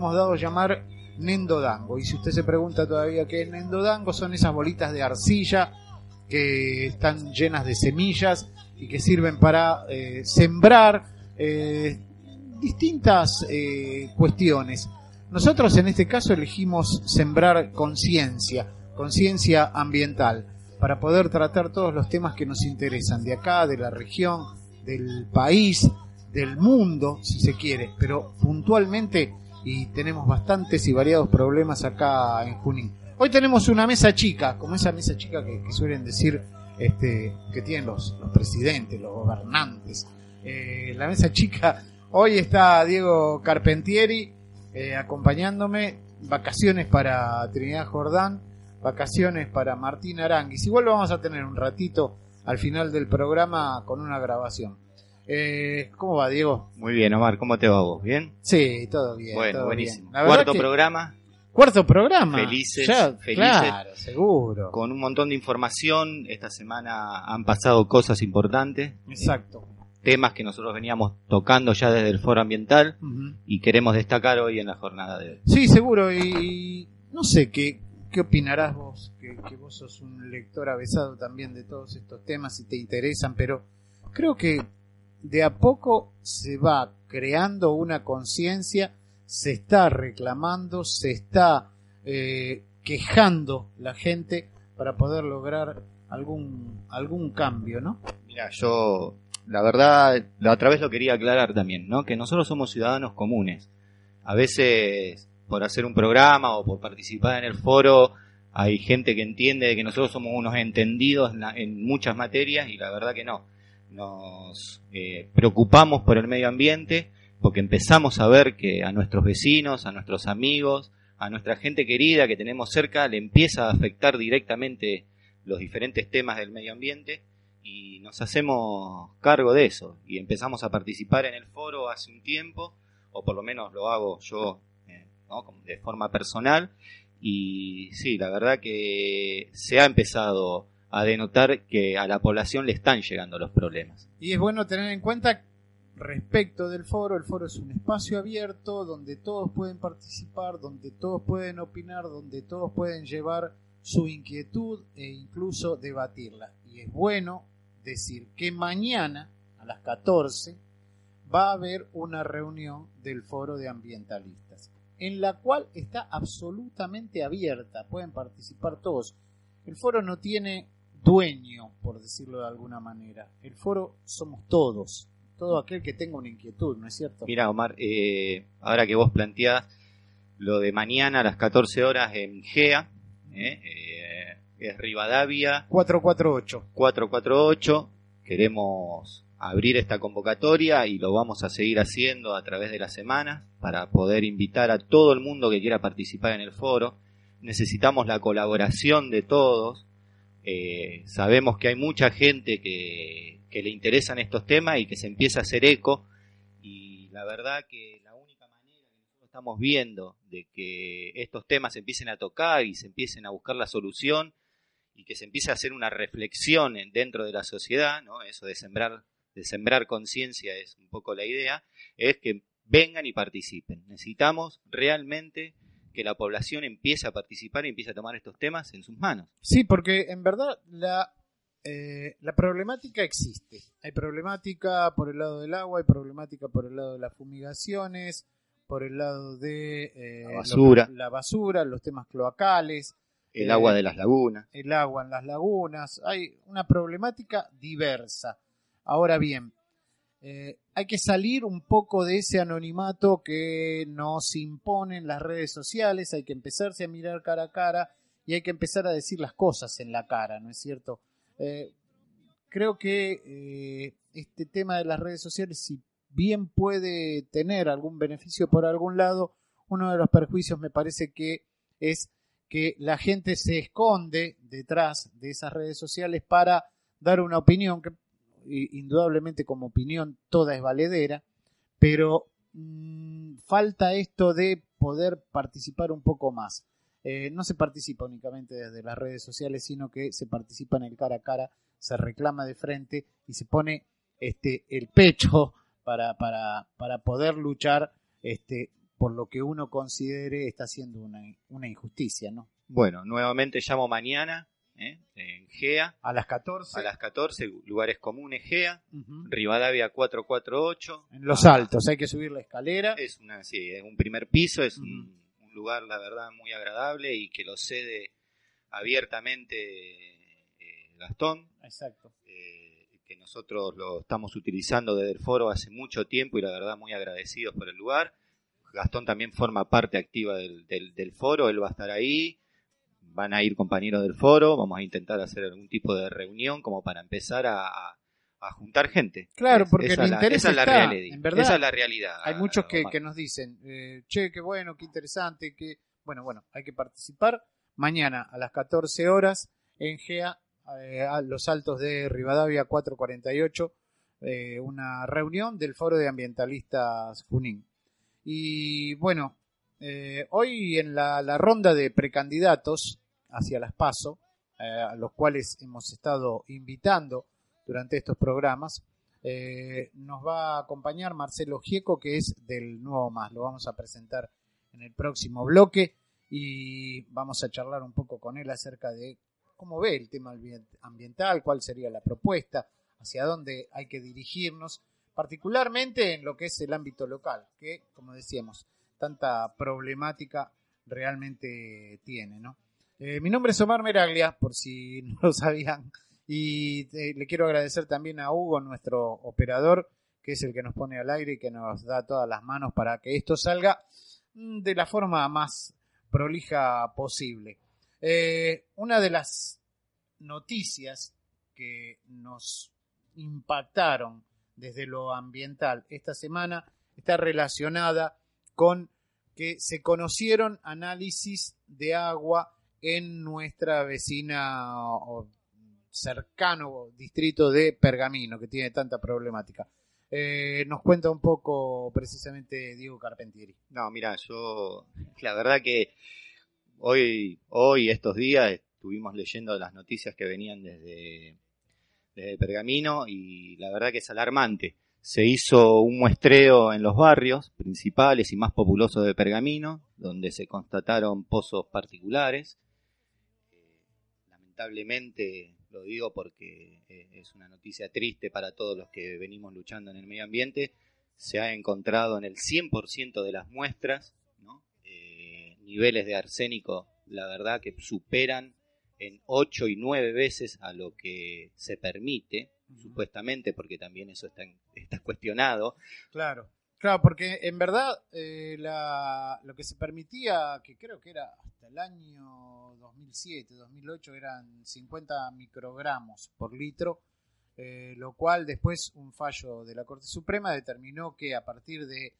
Hemos dado a llamar Nendodango. Y si usted se pregunta todavía qué es Nendodango, son esas bolitas de arcilla que están llenas de semillas y que sirven para eh, sembrar eh, distintas eh, cuestiones. Nosotros en este caso elegimos sembrar conciencia, conciencia ambiental, para poder tratar todos los temas que nos interesan, de acá, de la región, del país, del mundo, si se quiere, pero puntualmente y tenemos bastantes y variados problemas acá en Junín. Hoy tenemos una mesa chica, como esa mesa chica que, suelen decir este, que tienen los, los presidentes, los gobernantes. Eh, la mesa chica, hoy está Diego Carpentieri eh, acompañándome, vacaciones para Trinidad Jordán, vacaciones para Martín Aranguis. Igual vamos a tener un ratito al final del programa con una grabación. Eh, ¿Cómo va, Diego? Muy bien, Omar, ¿cómo te va vos? ¿Bien? Sí, todo bien. Bueno, todo buenísimo. bien. Cuarto que- programa, Cuarto programa. Felices, Ya, felices. Claro, seguro. con un montón de información. Esta semana han pasado cosas importantes, Exacto. temas que nosotros veníamos tocando ya desde el foro ambiental y queremos destacar hoy en la jornada de hoy. Sí, seguro. Y, y no sé, ¿qué, qué opinarás vos? Que, que vos sos un lector avesado también de todos estos temas y te interesan, pero creo que de a poco se va creando una conciencia, se está reclamando, se está eh, quejando la gente para poder lograr algún, algún cambio, ¿no? Mira, yo, la verdad, la otra vez lo quería aclarar también, ¿no? Que nosotros somos ciudadanos comunes. A veces, por hacer un programa o por participar en el foro, hay gente que entiende que nosotros somos unos entendidos en, la- en muchas materias y la verdad que no. Nos eh, preocupamos por el medio ambiente porque empezamos a ver que a nuestros vecinos, a nuestros amigos, a nuestra gente querida que tenemos cerca le empieza a afectar directamente los diferentes temas del medio ambiente y nos hacemos cargo de eso y empezamos a participar en el foro hace un tiempo o por lo menos lo hago yo eh, de forma personal y sí, la verdad que se ha empezado a denotar que a la población le están llegando los problemas. Y es bueno tener en cuenta respecto del foro, el foro es un espacio abierto donde todos pueden participar, donde todos pueden opinar, donde todos pueden llevar su inquietud e incluso debatirla. Y es bueno decir que mañana a las 14 va a haber una reunión del foro de ambientalistas en la cual está absolutamente abierta, pueden participar todos. El foro no tiene dueño, por decirlo de alguna manera. El foro somos todos, todo aquel que tenga una inquietud, ¿no es cierto? Mira, Omar, eh, ahora que vos planteás lo de mañana a las 14 horas en GEA, eh, eh, es Rivadavia 448. 448. Queremos abrir esta convocatoria y lo vamos a seguir haciendo a través de las semanas para poder invitar a todo el mundo que quiera participar en el foro. Necesitamos la colaboración de todos. Eh, sabemos que hay mucha gente que, que le interesan estos temas y que se empieza a hacer eco. Y la verdad que la única manera que nosotros estamos viendo de que estos temas se empiecen a tocar y se empiecen a buscar la solución y que se empiece a hacer una reflexión en- dentro de la sociedad, ¿no? Eso de sembrar, de sembrar conciencia es un poco la idea, es que vengan y participen. Necesitamos realmente que la población empiece a participar y empiece a tomar estos temas en sus manos. Sí, porque en verdad la, eh, la problemática existe. Hay problemática por el lado del agua, hay problemática por el lado de las fumigaciones, por el lado de eh, La basura. lo- la basura, los temas cloacales, El Eh, agua de las lagunas. el agua en las lagunas. Hay una problemática diversa. Ahora bien, eh, hay que salir un poco de ese anonimato que nos imponen las redes sociales, hay que empezarse a mirar cara a cara y hay que empezar a decir las cosas en la cara, ¿no es cierto? Eh, creo que eh, este tema de las redes sociales, si bien puede tener algún beneficio por algún lado, uno de los perjuicios me parece que es que la gente se esconde detrás de esas redes sociales para dar una opinión, indudablemente como opinión toda es valedera, pero mmm, falta esto de poder participar un poco más. Eh, no se participa únicamente desde las redes sociales, sino que se participa en el cara a cara, se reclama de frente y se pone este, el pecho para, para, para poder luchar este, por lo que uno considere está siendo una, una injusticia, ¿no? Bueno, nuevamente llamo mañana ¿eh? en GEA. A las 14. A las 14, lugares comunes GEA. Rivadavia 448. En Los Altos, hay que subir la escalera. Es una, sí, es un primer piso, es un, lugar, la verdad, muy agradable y que lo cede abiertamente eh, Gastón. Exacto. Eh, que nosotros lo estamos utilizando desde el foro hace mucho tiempo y la verdad muy agradecidos por el lugar. Gastón también forma parte activa del, del foro, él va a estar ahí van a ir compañeros del foro, vamos a intentar hacer algún tipo de reunión como para empezar a, juntar gente. Claro, porque el interés esa, es la realidad, en verdad, esa es la realidad. Hay muchos que, nos dicen, eh, che, qué bueno, qué interesante, que bueno, bueno, hay que participar mañana a las 14 horas en GEA, eh, a los altos de Rivadavia 448, eh, una reunión del Foro de Ambientalistas Junín. Y bueno, hoy en la, la, ronda de precandidatos hacia las PASO, eh, a los cuales hemos estado invitando durante estos programas. Eh, nos va a acompañar Marcelo Gieco, que es del Nuevo Más. Lo vamos a presentar en el próximo bloque y vamos a charlar un poco con él acerca de cómo ve el tema ambiental, cuál sería la propuesta, hacia dónde hay que dirigirnos, particularmente en lo que es el ámbito local, que, como decíamos, tanta problemática realmente tiene, ¿no? Eh, mi nombre es Omar Meraglia, por si no lo sabían, y eh, le quiero agradecer también a Hugo, nuestro operador, que es el que nos pone al aire y que nos da todas las manos para que esto salga mm, de la forma más prolija posible. Eh, una de las noticias que nos impactaron desde lo ambiental esta semana está relacionada con que se conocieron análisis de agua en nuestra vecina o cercano distrito de Pergamino, que tiene tanta problemática. Eh, nos cuenta un poco precisamente Diego Carpentieri. No, mira, yo la verdad que hoy, hoy estos días estuvimos leyendo las noticias que venían desde, desde Pergamino y la verdad que es alarmante. Se hizo un muestreo en los barrios principales y más populosos de Pergamino, donde se constataron pozos particulares lamentablemente, lo digo porque eh, es una noticia triste para todos los que venimos luchando en el medio ambiente, se ha encontrado en el 100% de las muestras eh, niveles de arsénico, la verdad que superan en 8 y 9 veces a lo que se permite, supuestamente, porque también eso está, está cuestionado. Claro. Claro, porque en verdad eh, la, lo que se permitía, que creo que era hasta el año 2007, 2008, eran 50 microgramos por litro, eh, lo cual después un fallo de la Corte Suprema determinó que a partir de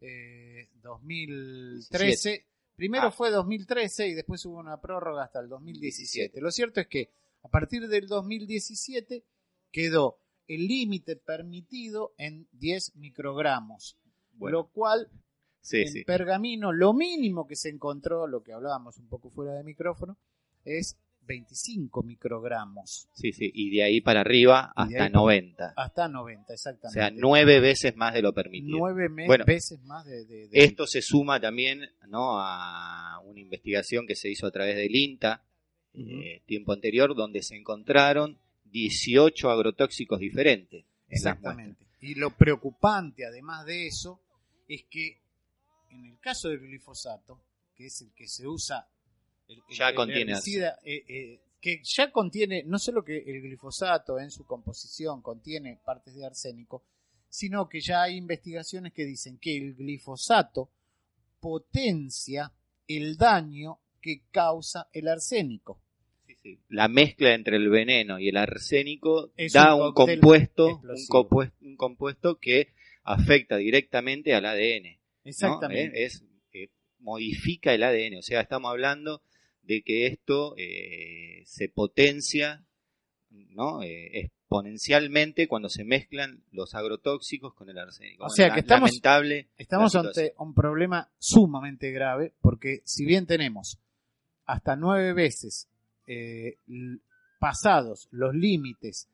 eh, 2013, primero ah. fue 2013 y después hubo una prórroga hasta el 2017. Lo cierto es que a partir del 2017 quedó el límite permitido en 10 microgramos lo cual en pergamino lo mínimo que se encontró, lo que hablábamos un poco fuera de micrófono, es 25 microgramos. Sí, sí, y de ahí para arriba hasta 90. Hasta 90, exactamente. O sea, nueve veces más de lo permitido. Nueve veces más de, Esto se suma también ¿no? a una investigación que se hizo a través del INTA, eh, tiempo anterior, donde se encontraron 18 agrotóxicos diferentes. Exactamente. y lo preocupante, además de eso, es que en el caso del glifosato, que es el que se usa, el, ya contiene herbicida, eh, eh, que ya contiene, no solo que el glifosato en su composición contiene partes de arsénico, sino que ya hay investigaciones que dicen que el glifosato potencia el daño que causa el arsénico. La mezcla entre el veneno y el arsénico da un, compuesto, un compuesto, un compuesto que afecta directamente al ADN. Exactamente. Es, modifica el ADN. O sea, estamos hablando de que esto eh, se potencia ¿no? Eh, exponencialmente cuando se mezclan los agrotóxicos con el arsénico. O sea que estamos, lamentable estamos ante un problema sumamente grave porque si bien tenemos hasta nueve veces eh, pasados los límites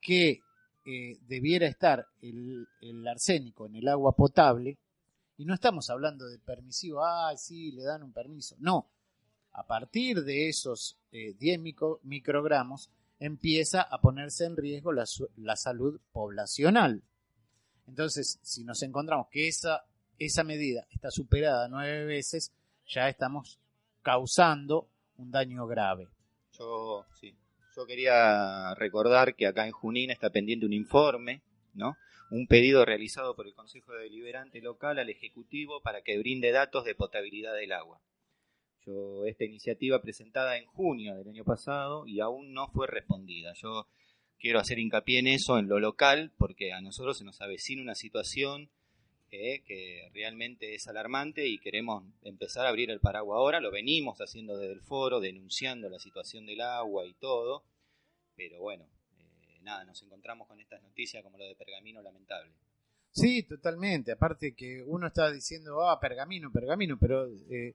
que eh, debiera estar el, arsénico en el agua potable, y no estamos hablando de permisivo, ah, sí, le dan un permiso, no, a partir de esos 10 eh, microgramos empieza a ponerse en riesgo la, la, salud poblacional. Entonces, si nos encontramos que esa, esa medida está superada nueve veces, ya estamos causando un daño grave. Yo, sí, yo quería recordar que acá en Junín está pendiente un informe, ¿no? Un pedido realizado por el Consejo Deliberante local al Ejecutivo para que brinde datos de potabilidad del agua. Yo, esta iniciativa presentada en junio del año pasado y aún no fue respondida. Yo quiero hacer hincapié en eso, en lo local, porque a nosotros se nos avecina una situación eh, que realmente es alarmante y queremos empezar a abrir el paraguas ahora. Lo venimos haciendo desde el foro, denunciando la situación del agua y todo. Pero bueno, nada, nos encontramos con estas noticias como lo de Pergamino lamentable. Sí, totalmente. Aparte que uno está diciendo, ah, Pergamino, Pergamino, pero eh,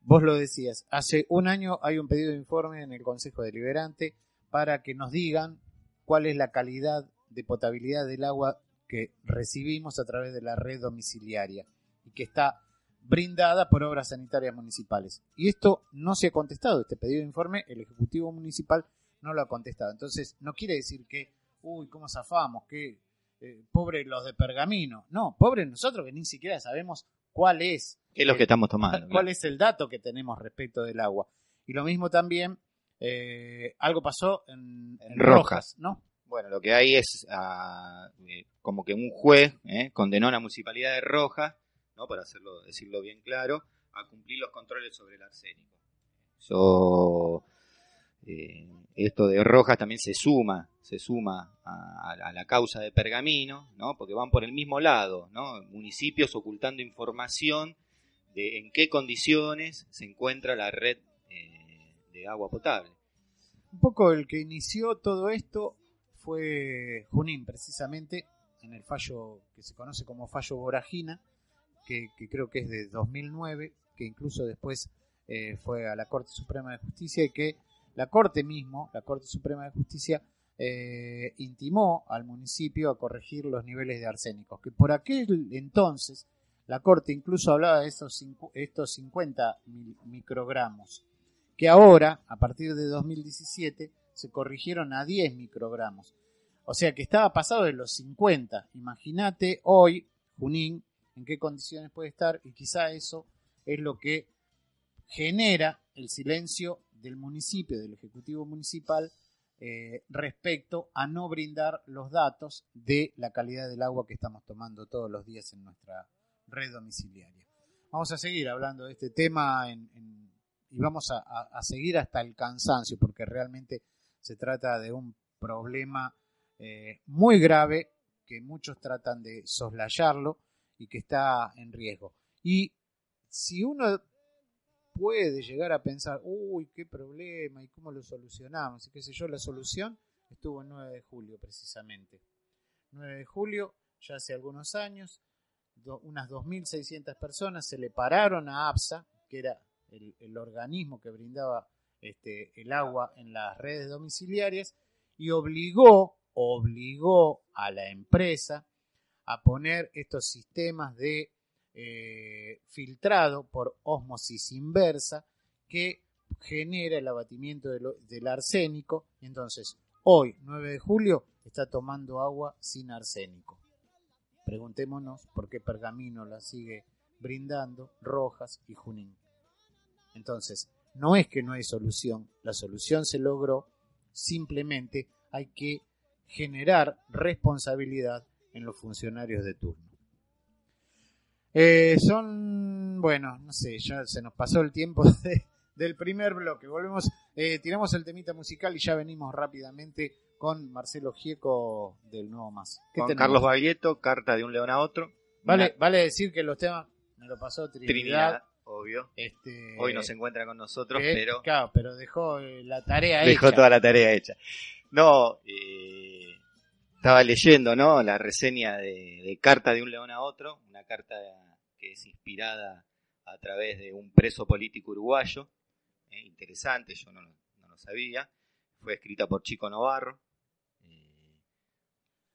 vos lo decías, hace un año hay un pedido de informe en el Consejo Deliberante para que nos digan cuál es la calidad de potabilidad del agua que recibimos a través de la red domiciliaria y que está brindada por obras sanitarias municipales. Y esto no se ha contestado, este pedido de informe, el Ejecutivo Municipal no lo ha contestado. Entonces, no quiere decir que, uy, ¿cómo zafamos? Que eh, pobre los de Pergamino. No, pobre nosotros que ni siquiera sabemos cuál es. ¿Qué es lo que estamos tomando? ¿Cuál es el dato que tenemos respecto del agua? Y lo mismo también, eh, algo pasó en, Rojas, ¿no? Bueno, lo que hay es ah, eh, como que un juez eh, condenó a la municipalidad de Rojas, ¿no? para hacerlo, decirlo bien claro, a cumplir los controles sobre el arsénico. Eh, esto de Rojas también se suma, se suma a, la causa de Pergamino, ¿no? porque van por el mismo lado, ¿no? municipios ocultando información de en qué condiciones se encuentra la red de agua potable. Un poco el que inició todo esto fue Junín, precisamente, en el fallo que se conoce como fallo Voragina, que, creo que es de 2009, que incluso después eh, fue a la Corte Suprema de Justicia y que la Corte mismo, la Corte Suprema de Justicia, eh, intimó al municipio a corregir los niveles de arsénicos, que por aquel entonces la Corte incluso hablaba de estos, estos 50 microgramos, que ahora, a partir de 2017, se corrigieron a 10 microgramos. O sea que estaba pasado de los 50. Imagínate hoy, Junín, en qué condiciones puede estar y quizá eso es lo que genera el silencio del municipio, del Ejecutivo Municipal, eh, respecto a no brindar los datos de la calidad del agua que estamos tomando todos los días en nuestra red domiciliaria. Vamos a seguir hablando de este tema y vamos a seguir hasta el cansancio, porque realmente se trata de un problema eh, muy grave que muchos tratan de soslayarlo y que está en riesgo. Y si uno puede llegar a pensar, uy, qué problema y cómo lo solucionamos y qué sé yo, la solución estuvo el 9 de julio precisamente. 9 de julio, ya hace algunos años, unas 2.600 personas se le pararon a APSA, que era el organismo que brindaba este, el agua en las redes domiciliarias y obligó, obligó a la empresa a poner estos sistemas de eh, filtrado por osmosis inversa que genera el abatimiento del arsénico. Entonces, hoy, 9 de julio, está tomando agua sin arsénico. Preguntémonos por qué Pergamino la sigue brindando Rojas y Junín. Entonces, no es que no hay solución, la solución se logró, simplemente hay que generar responsabilidad en los funcionarios de turno. Eh, son, bueno, no sé, ya se nos pasó el tiempo del primer bloque. Volvemos, eh, tiramos el temita musical y ya venimos rápidamente con Marcelo Gieco del Nuevo Más. Con Carlos Baglietto, Carta de un León a otro. Vale, vale decir que los temas me lo pasó Trinidad. Trinidad, obvio. Este, Hoy no se encuentra con nosotros, pero Claro, pero dejó eh, la tarea dejó hecha. toda la tarea hecha. No, eh, estaba leyendo, ¿no? La reseña de, de Carta de un león a otro, una carta que es inspirada a través de un preso político uruguayo, eh, interesante, yo no, lo- no lo sabía, fue escrita por Chico Novarro. eh,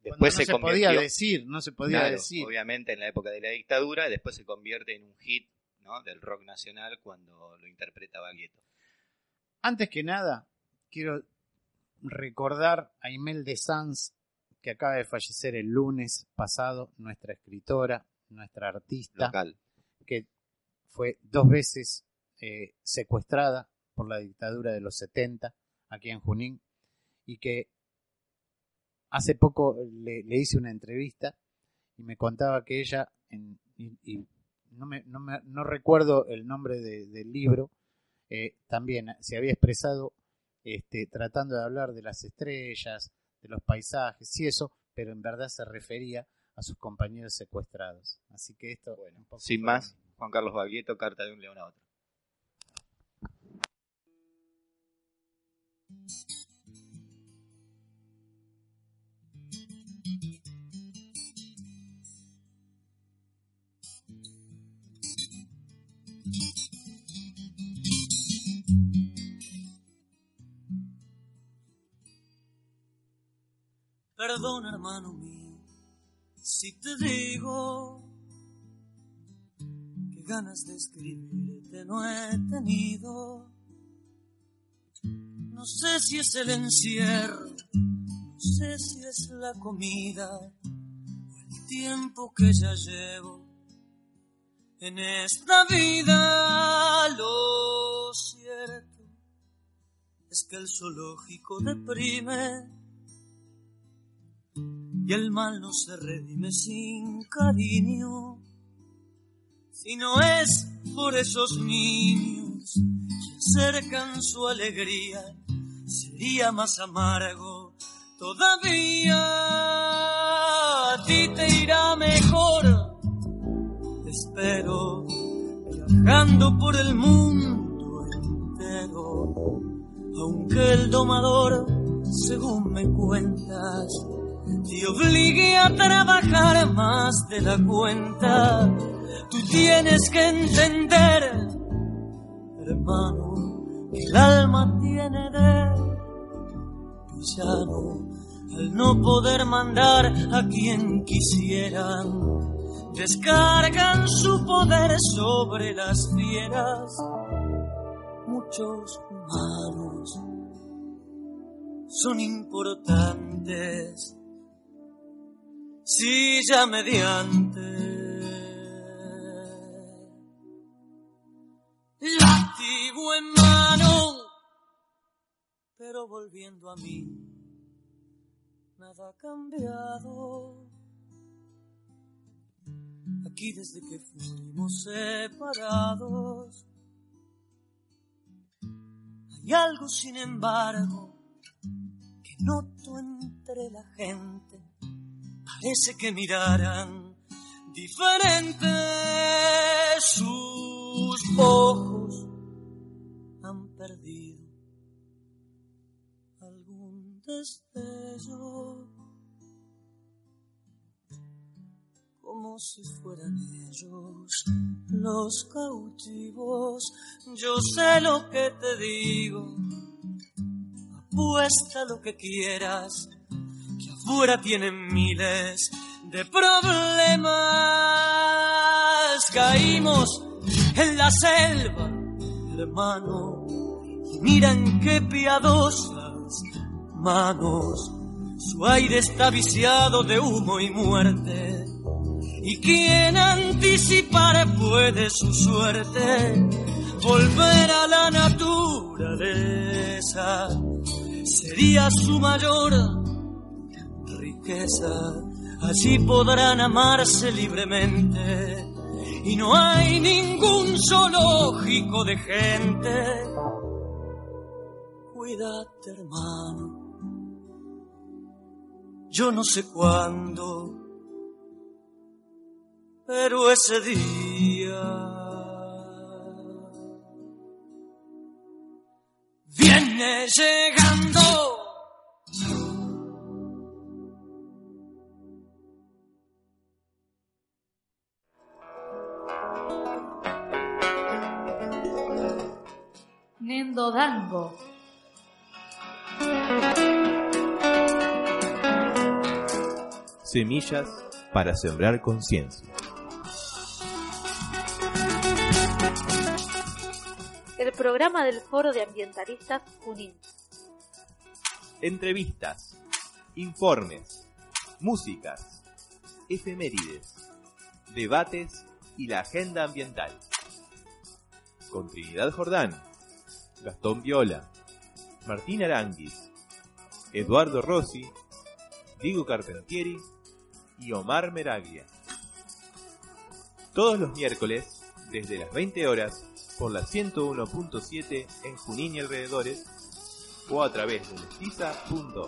después no se, se, convirtió, podía decir, no se podía claro, decir. obviamente en la época de la dictadura, después se convierte en un hit ¿no? del rock nacional cuando lo interpreta Baglietto. Antes que nada, quiero recordar a Imelda Sanz, que acaba de fallecer el lunes pasado, nuestra escritora, nuestra artista, Local. que fue dos veces eh, secuestrada por la dictadura de los 70 aquí en Junín y que hace poco le, le hice una entrevista y me contaba que ella, en- y, y no, me, no, me- no recuerdo el nombre de- del libro, eh, también se había expresado este, tratando de hablar de las estrellas, de los paisajes y eso, pero en verdad se refería a sus compañeros secuestrados. Así que esto, Bueno, un poco sin más, Juan Carlos Baglietto, Carta de un león a otro. Perdón, hermano mío, si te digo que ganas de escribirte no he tenido. No sé si es el encierro, no sé si es la comida o el tiempo que ya llevo en esta vida. Lo cierto es que el zoológico deprime y el mal no se redime sin cariño. Si no es por esos niños que acercan su alegría, sería más amargo todavía. A ti te irá mejor, te espero, viajando por el mundo entero. Aunque el domador, según me cuentas, te obligue a trabajar más de la cuenta. Tú tienes que entender, hermano, que el alma tiene de villano al no poder mandar a quien quisieran. Descargan su poder sobre las fieras. Muchos humanos son importantes. Si ya mediante látigo en mano, pero volviendo a mí, nada ha cambiado. Aquí desde que fuimos separados, hay algo sin embargo que noto entre la gente. Parece que miraran diferente sus ojos. Han perdido algún destello. Como si fueran ellos los cautivos. Yo sé lo que te digo. Apuesta lo que quieras afuera tienen miles de problemas. Caímos en la selva, hermano, y miran qué piadosas manos. Su aire está viciado de humo y muerte. Y quien anticipar puede su suerte, volver a la naturaleza sería su mayor así podrán amarse libremente. Y no hay ningún zoológico de gente. Cuídate, hermano. Yo no sé cuándo, pero ese día. Viene llegando. Dango. Semillas para sembrar conciencia. El programa del Foro de Ambientalistas Junín. Entrevistas, informes, músicas, efemérides, debates y la agenda ambiental. Con Trinidad Jordán, Gastón Viola, Martín Aranguis, Eduardo Rossi, Diego Carpentieri y Omar Meraglia. Todos los miércoles, desde las 20 horas, por la 101.7 en Junín y alrededores, o a través de mestiza.org.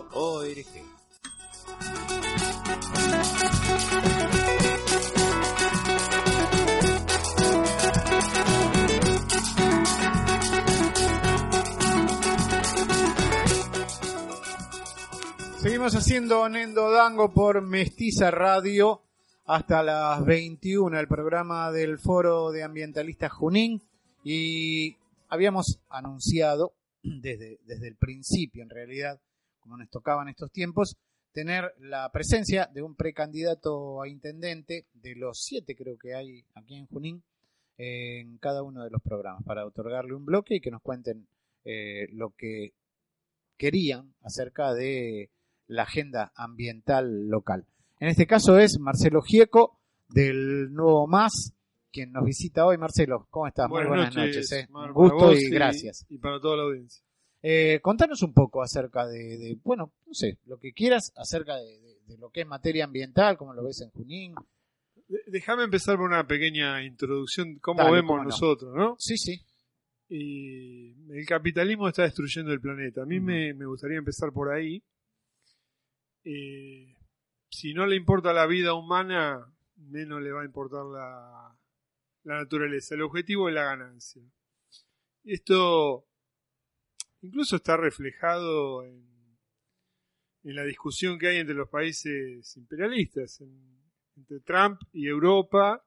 Seguimos haciendo Nendo Dango por Mestiza Radio hasta las 21, el programa del Foro de Ambientalistas Junín. Y habíamos anunciado desde, desde el principio, en realidad, como nos tocaban estos tiempos, tener la presencia de un precandidato a intendente de los siete creo que hay aquí en Junín en cada uno de los programas para otorgarle un bloque y que nos cuenten eh, lo que querían acerca de la agenda ambiental local. En este caso es Marcelo Gieco del Nuevo Más, quien nos visita hoy. Marcelo, ¿cómo estás? Buenas Muy buenas noches, noches. eh. Mar, Un gusto y gracias. Y para toda la audiencia. Eh, contanos un poco acerca de, de, bueno, no sé, lo que quieras acerca de, de- de lo que es materia ambiental, como lo ves en Junín. Déjame empezar por una pequeña introducción, cómo Dale, vemos cómo nosotros, ¿no? Sí, sí. Y el capitalismo está destruyendo el planeta. A mí me, me gustaría empezar por ahí. Eh, si no le importa la vida humana, menos le va a importar la, la naturaleza. El objetivo es la ganancia. Esto incluso está reflejado en, en la discusión que hay entre los países imperialistas, en- entre Trump y Europa,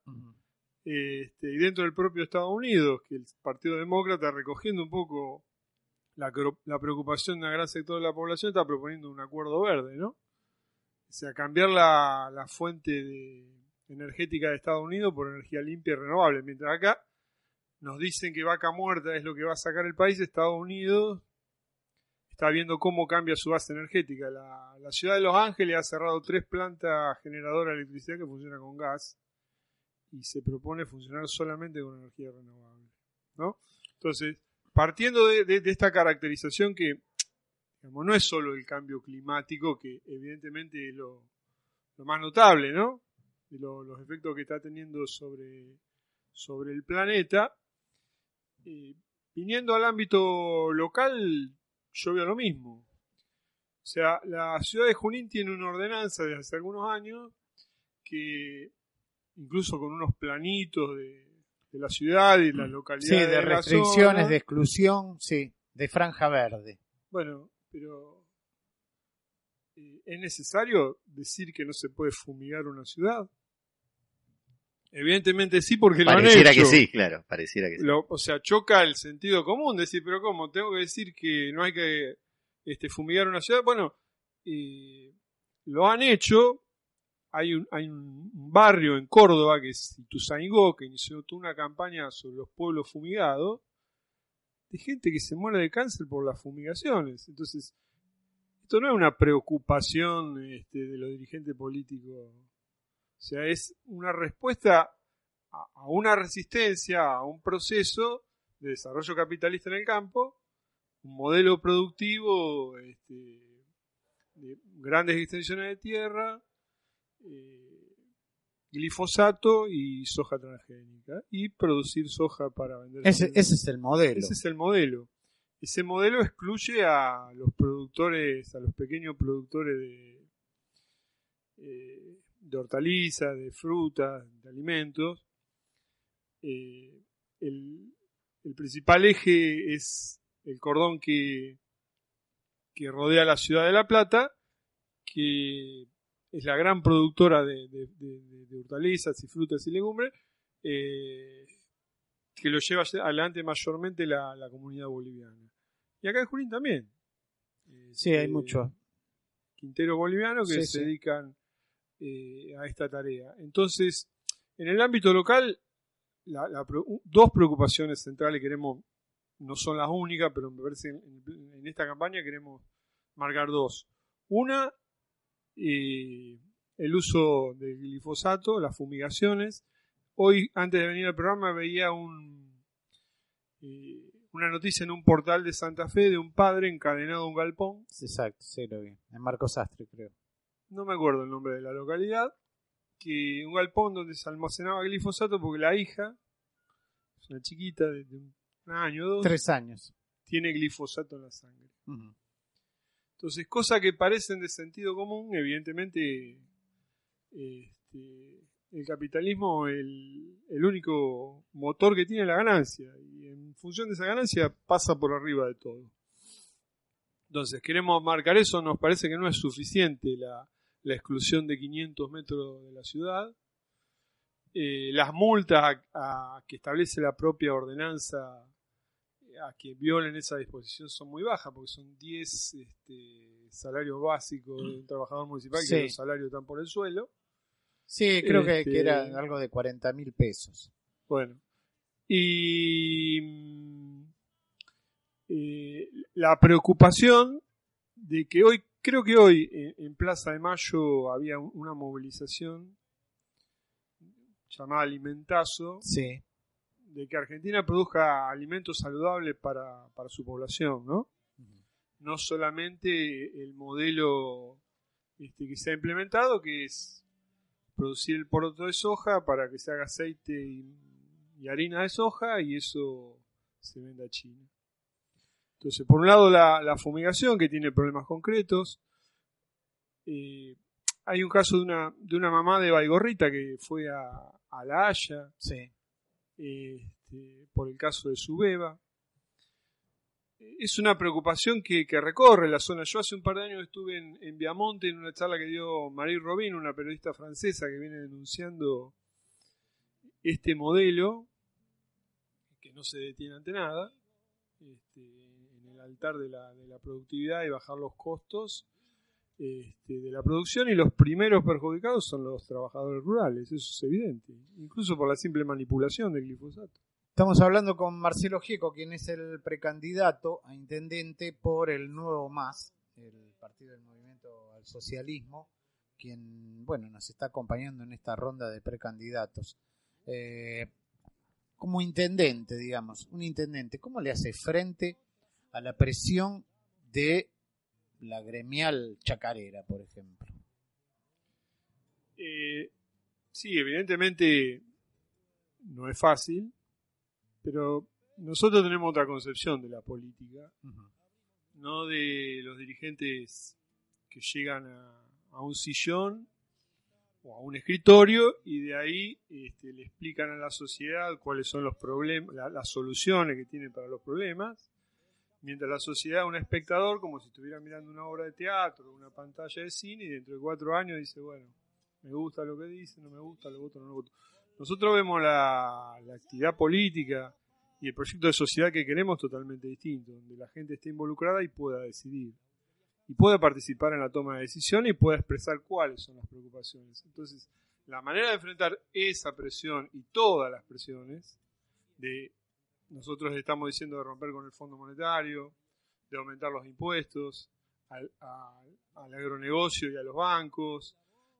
este, y dentro del propio Estados Unidos, que el Partido Demócrata, recogiendo un poco la, la preocupación de un gran sector de la población, está proponiendo un acuerdo verde, ¿no? O sea, cambiar la, fuente energética de Estados Unidos por energía limpia y renovable. Mientras acá nos dicen que vaca muerta es lo que va a sacar el país, Estados Unidos está viendo cómo cambia su base energética. La, ciudad de Los Ángeles ha cerrado tres plantas generadoras de electricidad que funcionan con gas y se propone funcionar solamente con energía renovable. ¿no? Entonces, partiendo de esta caracterización que digamos, no es solo el cambio climático, que evidentemente es lo, lo más notable, ¿no? De lo- los efectos que está teniendo sobre, sobre el planeta. eh, viniendo al ámbito local, yo veo lo mismo. O sea, la ciudad de Junín tiene una ordenanza desde hace algunos años que incluso con unos planitos de, de la ciudad y la localidad Sí, de restricciones, zona. de exclusión, sí, de franja verde. Bueno, pero eh, ¿es necesario decir que no se puede fumigar una ciudad? Evidentemente sí, porque lo han Pareciera hecho. que sí, claro, pareciera que sí. Lo- o sea, choca el sentido común, decir, pero ¿cómo? Tengo que decir que no hay que este, fumigar una ciudad. Bueno, eh, lo han hecho. Hay un, hay un barrio en Córdoba que es Ituzaingó, que inició toda una campaña sobre los pueblos fumigados, de gente que se muere de cáncer por las fumigaciones. Entonces, esto no es una preocupación este, de los dirigentes políticos. O sea, es una respuesta a, una resistencia, a un proceso de desarrollo capitalista en el campo, un modelo productivo este, de grandes extensiones de tierra, eh, glifosato y soja transgénica, y producir soja para vender. Ese, ese es el modelo. Ese es el modelo. Ese modelo excluye a los productores, a los pequeños productores de, eh, de hortalizas, de frutas, de alimentos. Eh, el, el principal eje es el cordón que, que rodea la ciudad de La Plata, que es la gran productora de, de- de- de hortalizas y frutas y legumbres, eh, que lo lleva adelante mayormente la, la comunidad boliviana. Y acá en Junín también. Sí, hay Este, mucho. quinteros bolivianos que Sí, se sí. dedican eh, a esta tarea. Entonces, en el ámbito local, la- dos preocupaciones centrales queremos, no son las únicas, pero me parece en, en esta campaña queremos marcar dos. Una, eh, el uso del glifosato, las fumigaciones. Hoy, antes de venir al programa, veía un, eh, una noticia en un portal de Santa Fe de un padre encadenado a un galpón Exacto, sí, lo vi. En Marcos Sastre, creo. no me acuerdo el nombre de la localidad, que un galpón donde se almacenaba glifosato porque la hija, es una chiquita de, de un año o dos, Tres años. tiene glifosato en la sangre. Ujú. Entonces, cosas que parecen de sentido común, evidentemente este, el capitalismo el, el único motor que tiene es la ganancia y en función de esa ganancia pasa por arriba de todo. Entonces, queremos marcar eso, nos parece que no es suficiente la, la exclusión de 500 metros de la ciudad. Eh, las multas a- a que establece la propia ordenanza a que violen esa disposición son muy bajas, porque son 10 este, salarios básicos de un trabajador municipal Sí. que los salarios están por el suelo. Sí, creo que, Este- que era algo de 40 mil pesos. Bueno, y mm, eh, la preocupación de que hoy, creo que hoy en, en Plaza de Mayo había un- una movilización llamada Alimentazo, Sí. De que Argentina produzca alimentos saludables para, para su población, ¿no? No solamente el modelo este, que se ha implementado, que es producir el poroto de soja para que se haga aceite y, y harina de soja y eso se vende a China. Entonces, por un lado la, la fumigación que tiene problemas concretos. Eh, hay un caso de una, de una mamá de Baigorrita que fue a, a La Haya Sí. Este, por el caso de su beba. Es una preocupación que, recorre la zona. Yo hace un par de años estuve en, en Viamonte en una charla que dio Marie Robin, una periodista francesa que viene denunciando este modelo, que no se detiene ante nada, este, en el altar de la productividad y bajar los costos este, de la producción y los primeros perjudicados son los trabajadores rurales, eso es evidente, incluso por la simple manipulación del glifosato. Estamos hablando con Marcelo Gieco, quien es el precandidato a intendente por el Nuevo Más, el partido del movimiento al socialismo, quien, bueno, nos está acompañando en esta ronda de precandidatos. Eh, como intendente, digamos, un intendente, ¿cómo le hace frente a la presión de la gremial chacarera, por ejemplo? Eh, sí, evidentemente no es fácil, pero nosotros tenemos otra concepción de la política, no de los dirigentes que llegan a, a un sillón o a un escritorio y de ahí este, le explican a la sociedad cuáles son los problemas, la- las soluciones que tienen para los problemas, mientras la sociedad es un espectador como si estuviera mirando una obra de teatro, una pantalla de cine y dentro de cuatro años dice, bueno, me gusta lo que dice, no me gusta, lo voto, no lo voto. Nosotros vemos la, actividad política y el proyecto de sociedad que queremos totalmente distinto, donde la gente esté involucrada y pueda decidir. Y pueda participar en la toma de decisiones y pueda expresar cuáles son las preocupaciones. Entonces, la manera de enfrentar esa presión y todas las presiones, de nosotros estamos diciendo de romper con el Fondo Monetario, de aumentar los impuestos al, al- agronegocio y a los bancos,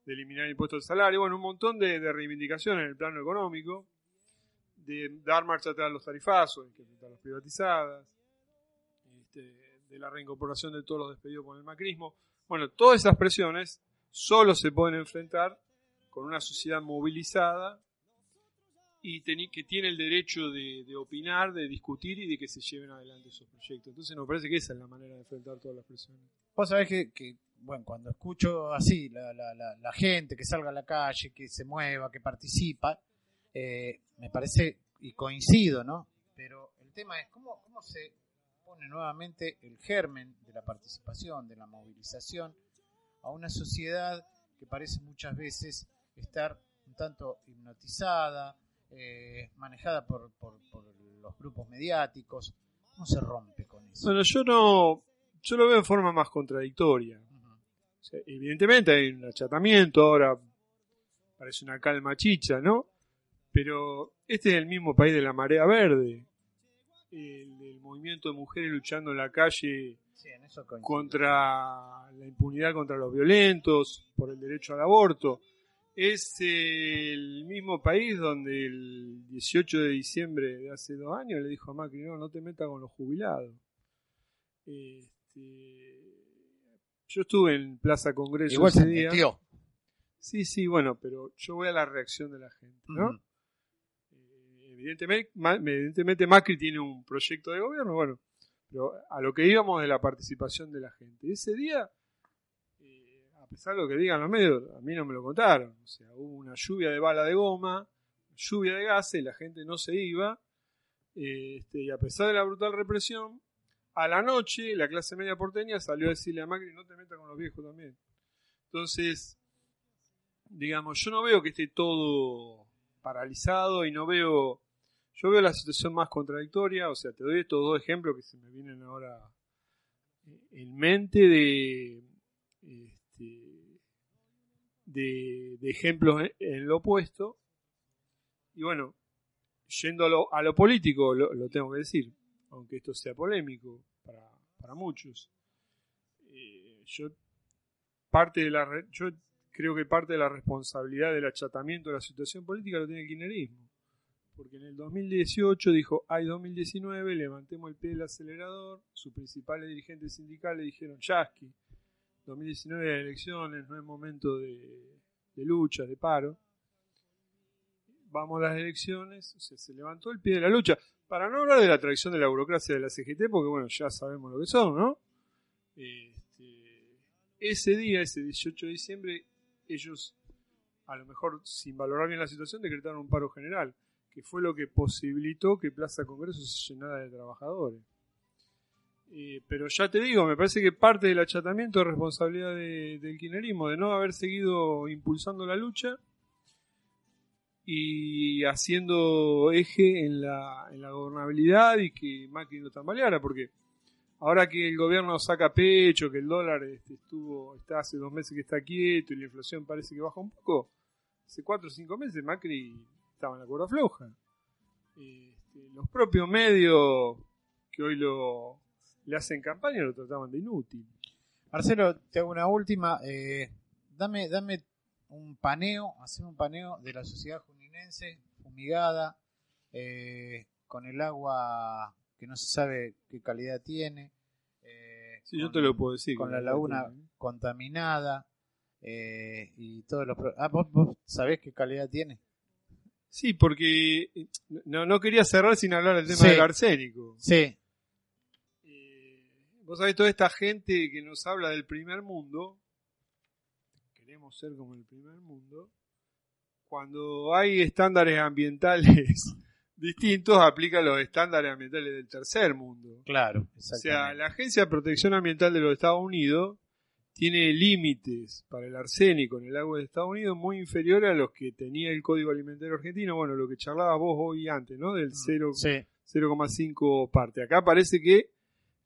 de eliminar impuestos al salario, bueno, un montón de, reivindicaciones en el plano económico, de dar marcha atrás a los tarifazos, incrementar las privatizadas, este, de la reincorporación de todos los despedidos por el macrismo. Bueno, todas esas presiones solo se pueden enfrentar con una sociedad movilizada y que tiene el derecho de, de opinar, de discutir y de que se lleven adelante esos proyectos. Entonces nos parece que esa es la manera de enfrentar todas las presiones. Vos sabés que, que, bueno, cuando escucho así la, la, la, la gente que salga a la calle, que se mueva, que participa, eh, me parece, y coincido, ¿no? Pero el tema es cómo, cómo se pone nuevamente el germen de la participación, de la movilización, a una sociedad que parece muchas veces estar un tanto hipnotizada, eh, manejada por, por, por los grupos mediáticos. ¿Cómo se rompe con eso? Bueno, yo no, yo lo veo en forma más contradictoria. Ujú. O sea, evidentemente hay un achatamiento, ahora parece una calma chicha, ¿no? Pero este es el mismo país de la marea verde, el, movimiento de mujeres luchando en la calle Sí, en contra la impunidad contra los violentos, por el derecho al aborto. Es el mismo país donde el 18 de diciembre de hace dos años le dijo a Macri, no, no te metas con los jubilados. Este, yo estuve en Plaza Congreso Igual ese se día. metió. Sí, sí, bueno, pero yo voy a la reacción de la gente, ¿no? Eh, evidentemente, evidentemente Macri tiene un proyecto de gobierno, bueno, pero a lo que íbamos de la participación de la gente. Ese día, a pesar de lo que digan los medios, a mí no me lo contaron. O sea, hubo una lluvia de bala de goma, lluvia de gases, la gente no se iba. eh, este, y a pesar de la brutal represión, a la noche la clase media porteña salió a decirle a Macri, no te metas con los viejos también. Entonces, digamos, yo no veo que esté todo paralizado y no veo, yo veo la situación más contradictoria, o sea, te doy estos dos ejemplos que se me vienen ahora en mente de, este, de, ejemplos en, lo opuesto. Y bueno, yendo a lo, a lo político, lo, lo tengo que decir, aunque esto sea polémico para, para muchos. Eh, yo parte de la yo creo que parte de la responsabilidad del achatamiento de la situación política lo tiene el kirchnerismo. Porque en el 2018 dijo, hay 2019, levantemos el pie del acelerador. Sus principales dirigentes sindicales dijeron, Yasky, 2019 hay elecciones, no es momento de, de lucha, de paro. Vamos a las elecciones, o sea, se levantó el pie de la lucha. Para no hablar de la traición de la burocracia de la CGT, porque bueno, ya sabemos lo que son, ¿no? Este, ese día, ese 18 de diciembre, ellos, a lo mejor sin valorar bien la situación, decretaron un paro general, que fue lo que posibilitó que Plaza Congreso se llenara de trabajadores. Pero ya te digo, me parece que parte del achatamiento es responsabilidad de- del kirchnerismo, de no haber seguido impulsando la lucha y haciendo eje en la, en la gobernabilidad y que Macri no tambaleara, porque ahora que el gobierno saca pecho, que el dólar este, estuvo, está hace dos meses que está quieto y la inflación parece que baja un poco, hace cuatro o cinco meses Macri estaba en la cuerda floja. Este, los propios medios que hoy lo le hacen campaña lo trataban de inútil. Marcelo, te hago una última. eh, dame, dame un paneo, haceme un paneo de la sociedad juninense fumigada, eh, con el agua que no se sabe qué calidad tiene. eh, Sí, yo con- te lo puedo decir. Con la laguna tiene. contaminada eh, y todos los. Ah, ¿vos, vos sabés qué calidad tiene? Sí, porque eh, no, no quería cerrar sin hablar del tema Sí. del arsénico. Sí, Eh, vos sabés, toda esta gente que nos habla del primer mundo, queremos ser como el primer mundo, cuando hay estándares ambientales distintos, aplica los estándares ambientales del tercer mundo. claro. O sea, la Agencia de Protección Ambiental de los Estados Unidos tiene límites para el arsénico en el agua de Estados Unidos muy inferiores a los que tenía el Código Alimentario Argentino. Bueno, lo que charlabas vos hoy antes, ¿no? Del 0, Sí, 0,5 parte. Acá parece que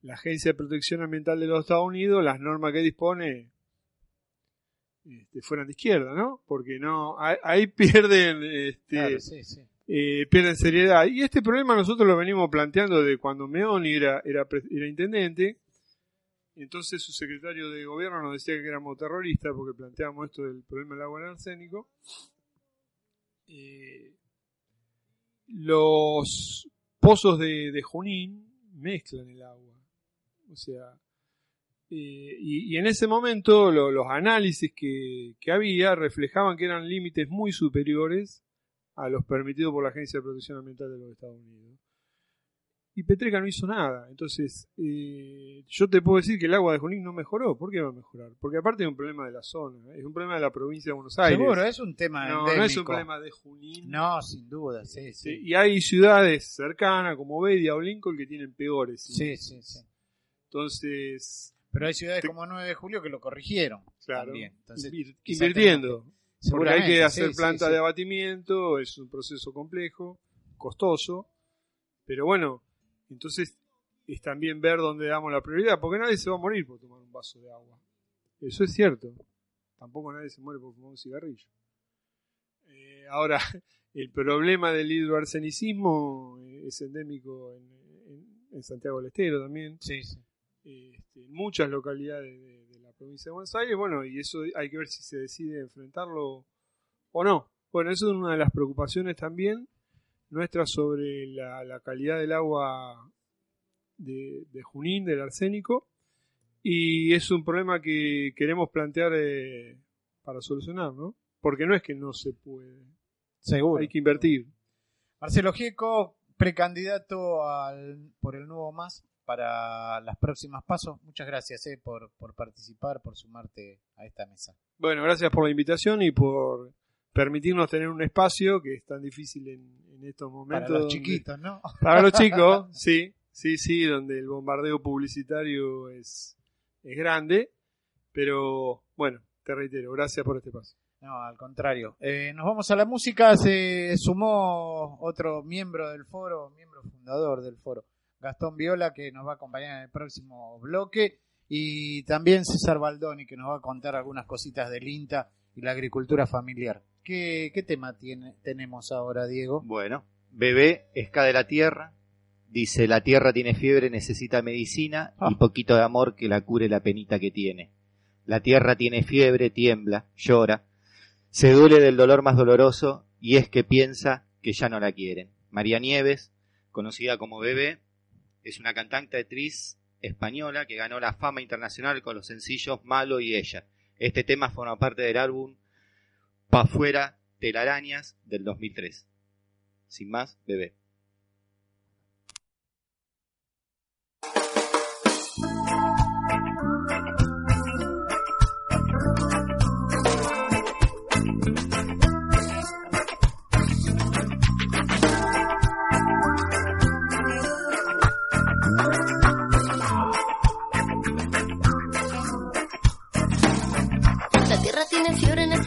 la Agencia de Protección Ambiental de los Estados Unidos, las normas que dispone, este, fueran de izquierda, ¿no? Porque no, ahí, ahí pierden, este, claro, sí, sí. eh, pierden seriedad. Y este problema nosotros lo venimos planteando de cuando Meoni era, era, intendente. Entonces su secretario de gobierno nos decía que éramos terroristas porque planteábamos esto del problema del agua en arsénico. Eh, los pozos de, de Junín mezclan el agua. O sea, eh, y, y en ese momento lo- los análisis que, que había reflejaban que eran límites muy superiores a los permitidos por la Agencia de Protección Ambiental de los Estados Unidos. y Petreca no hizo nada. Entonces, eh, yo te puedo decir que el agua de Junín no mejoró. ¿Por qué va a mejorar? Porque aparte es un problema de la zona, es un problema de la provincia de Buenos Aires. Seguro, es un tema no, no es un endémico. problema de Junín. No, sin duda, sí, Sí, sí. Y hay ciudades cercanas como Bedia o Lincoln que tienen peores. Sí, sí, sí. Entonces, Pero hay ciudades Te- como 9 de julio que lo corrigieron. claro, También. Entonces, invirtiendo. Porque hay que hacer sí, planta sí. de abatimiento, es un proceso complejo, costoso, pero bueno, entonces es también ver dónde damos la prioridad, porque nadie se va a morir por tomar un vaso de agua. Eso es cierto. Tampoco nadie se muere por fumar un cigarrillo. Eh, ahora, el problema del hidroarsenicismo eh, es endémico en, en- en Santiago del Estero también Sí, sí. Este, en muchas localidades de, de la provincia de Buenos Aires, bueno, y eso hay que ver si se decide enfrentarlo o no. Bueno, eso es una de las preocupaciones también nuestras sobre la, la calidad del agua de, de Junín, del arsénico, y es un problema que queremos plantear eh, para solucionar, ¿no? Porque no es que no se puede, Seguro. hay que invertir. Marcelo Gieco, precandidato al, por el nuevo MAS para las próximas pasos. Muchas gracias eh, por, por participar, por sumarte a esta mesa. Bueno, gracias por la invitación y por permitirnos tener un espacio que es tan difícil en, en estos momentos. Para los donde- chiquitos, ¿no? Para los chicos, sí, sí, sí, donde el bombardeo publicitario es, es grande, pero bueno, te reitero, gracias por este paso. No, al contrario. Eh, nos vamos a la música. Se sumó otro miembro del foro, miembro fundador del foro, Gastón Viola, que nos va a acompañar en el próximo bloque. Y también César Baldoni, que nos va a contar algunas cositas del INTA y la agricultura familiar. ¿Qué, qué tema tiene, tenemos ahora, Diego? Bueno, bebé, esca de la tierra. Dice, la tierra tiene fiebre, necesita medicina y Ah. poquito de amor que la cure la penita que tiene. La tierra tiene fiebre, tiembla, llora. Se duele del dolor más doloroso y es que piensa que ya no la quieren. María Nieves, conocida como Bebé, es una cantante actriz española que ganó la fama internacional con los sencillos Malo y Ella. Este tema forma parte del álbum Pa' fuera telarañas del 2003. Sin más, Bebé.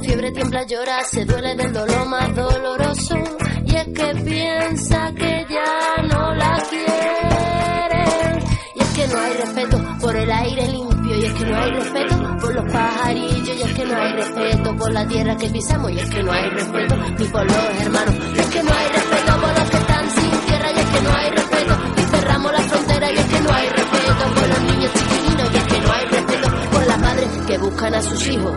Fiebre, tiembla, llora, se duele del dolor más doloroso. Y es que piensa que ya no la quiere. Y es que no hay respeto por el aire limpio. Y es que no hay respeto por los pajarillos. Y es que no hay respeto por la tierra que pisamos. Y es que no hay respeto ni por los hermanos. Y es que no hay respeto por los que están sin tierra. Y es que no hay respeto. Y cerramos la frontera. Y es que no hay respeto por los niños chiquitinos. Y es que no hay respeto por las madres que buscan a sus hijos.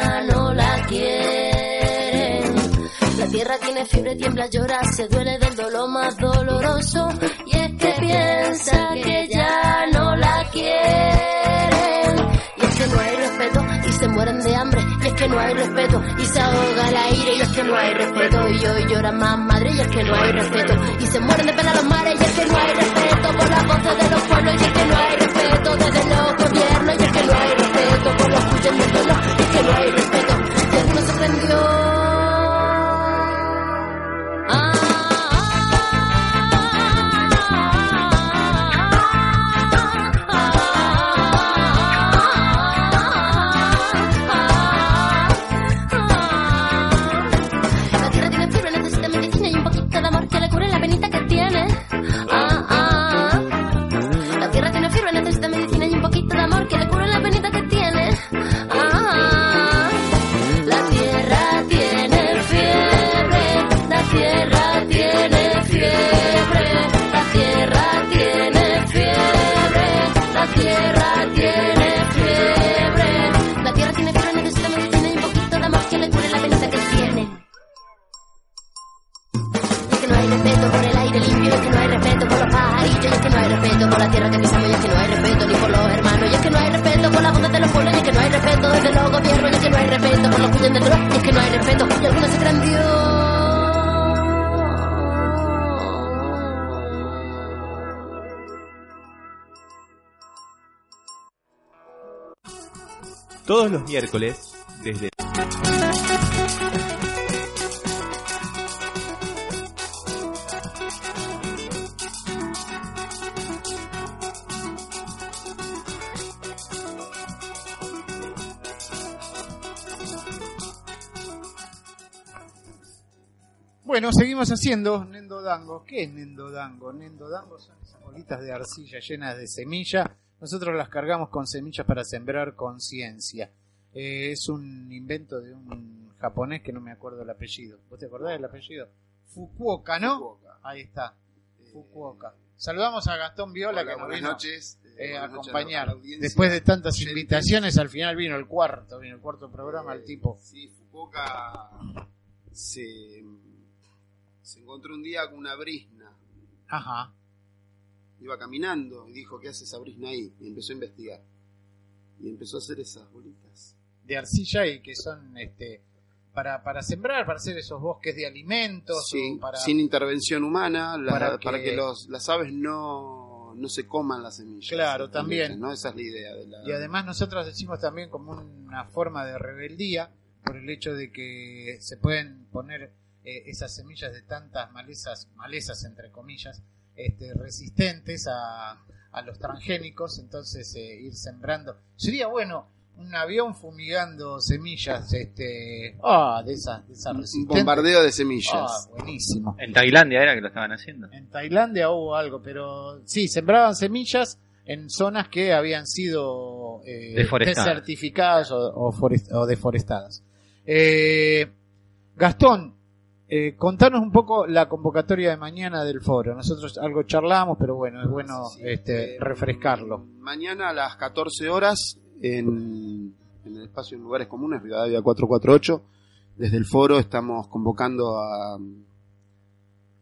tiene fiebre, tiembla, llora, se duele del dolor más doloroso. Y es que piensa que ya no la quieren. Y es que no hay respeto y se mueren de hambre. Y es que no hay respeto y se ahoga el aire. Y es que no hay respeto y hoy llora más madre. Y es que no hay respeto y se mueren de pena los mares. Y es que no hay respeto miércoles, desde Bueno, seguimos haciendo Nendo Dango. ¿Qué es Nendo Dango? Nendo Dango son esas bolitas de arcilla llenas de semilla. Nosotros las cargamos con semillas para sembrar conciencia. Eh, es un invento de un japonés que no me acuerdo el apellido. ¿Vos te acordás del apellido? Fukuoka, ¿no? Fukuoka. Ahí está. Fukuoka. Saludamos a Gastón Viola Hola, que nos buenas vino noches. eh, a buenas acompañar. audiencia. Después de tantas invitaciones, al final vino el cuarto, vino el cuarto programa, el tipo. Sí, Fukuoka se, se encontró un día con una brisna. Ajá. Iba caminando y dijo, ¿qué hace esa brisna ahí? Y empezó a investigar. Y empezó a hacer esas bolitas. De arcilla y que son este para, para sembrar, para hacer esos bosques de alimentos, Sí, o para sin intervención humana, la- para para, que- los, las aves no, no se coman las semillas. Claro, también. ¿no? Esa es la idea de la... y además nosotros decimos también como una forma de rebeldía por el hecho de que se pueden poner eh, esas semillas de tantas malezas, malezas entre comillas, este, resistentes a, a los transgénicos, entonces eh, ir sembrando. Sería bueno un avión fumigando semillas, este, ah, de esas, de esas un resistentes. bombardeo de Ah, semillas. buenísimo. En Tailandia era que lo estaban haciendo. En Tailandia hubo algo, pero sí, sembraban semillas en zonas que habían sido eh, Deforestadas. desertificadas o, o forest- o deforestadas. Eh, Gastón, eh, contanos un poco la convocatoria de mañana del foro. Nosotros algo charlamos, pero bueno, es bueno Sí, este, eh, refrescarlo. Mañana a las 14 horas en, en el espacio en lugares comunes, Rivadavia 448. Desde el foro estamos convocando a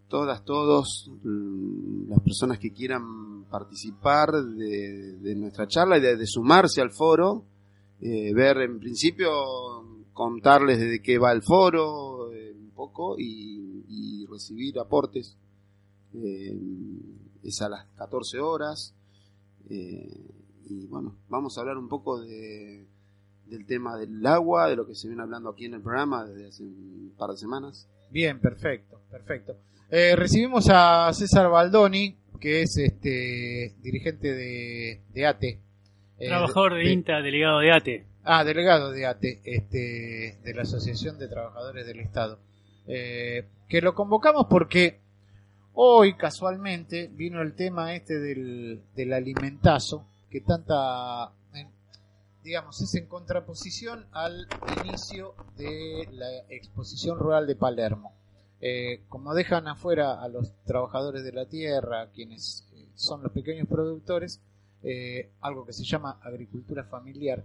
todas, todos, mm, las personas que quieran participar de, nuestra charla y de, de sumarse al foro. eh, ver en principio, contarles de qué va el foro eh, un poco y, y recibir aportes. Eh, es a las 14 horas. Eh, y bueno, vamos a hablar un poco de, del tema del agua, de lo que se viene hablando aquí en el programa desde hace un par de semanas. Bien, perfecto, perfecto. Eh, recibimos a César Baldoni, que es este dirigente de, de ATE. Eh, Trabajador de, INTA, delegado de ATE. Ah, delegado de ATE, este, de la Asociación de Trabajadores del Estado. Eh, que lo convocamos porque hoy casualmente vino el tema este del, del alimentazo, que tanta, digamos, es en contraposición al inicio de la exposición rural de Palermo. Eh, como dejan afuera a los trabajadores de la tierra, quienes eh, son los pequeños productores, eh, algo que se llama agricultura familiar.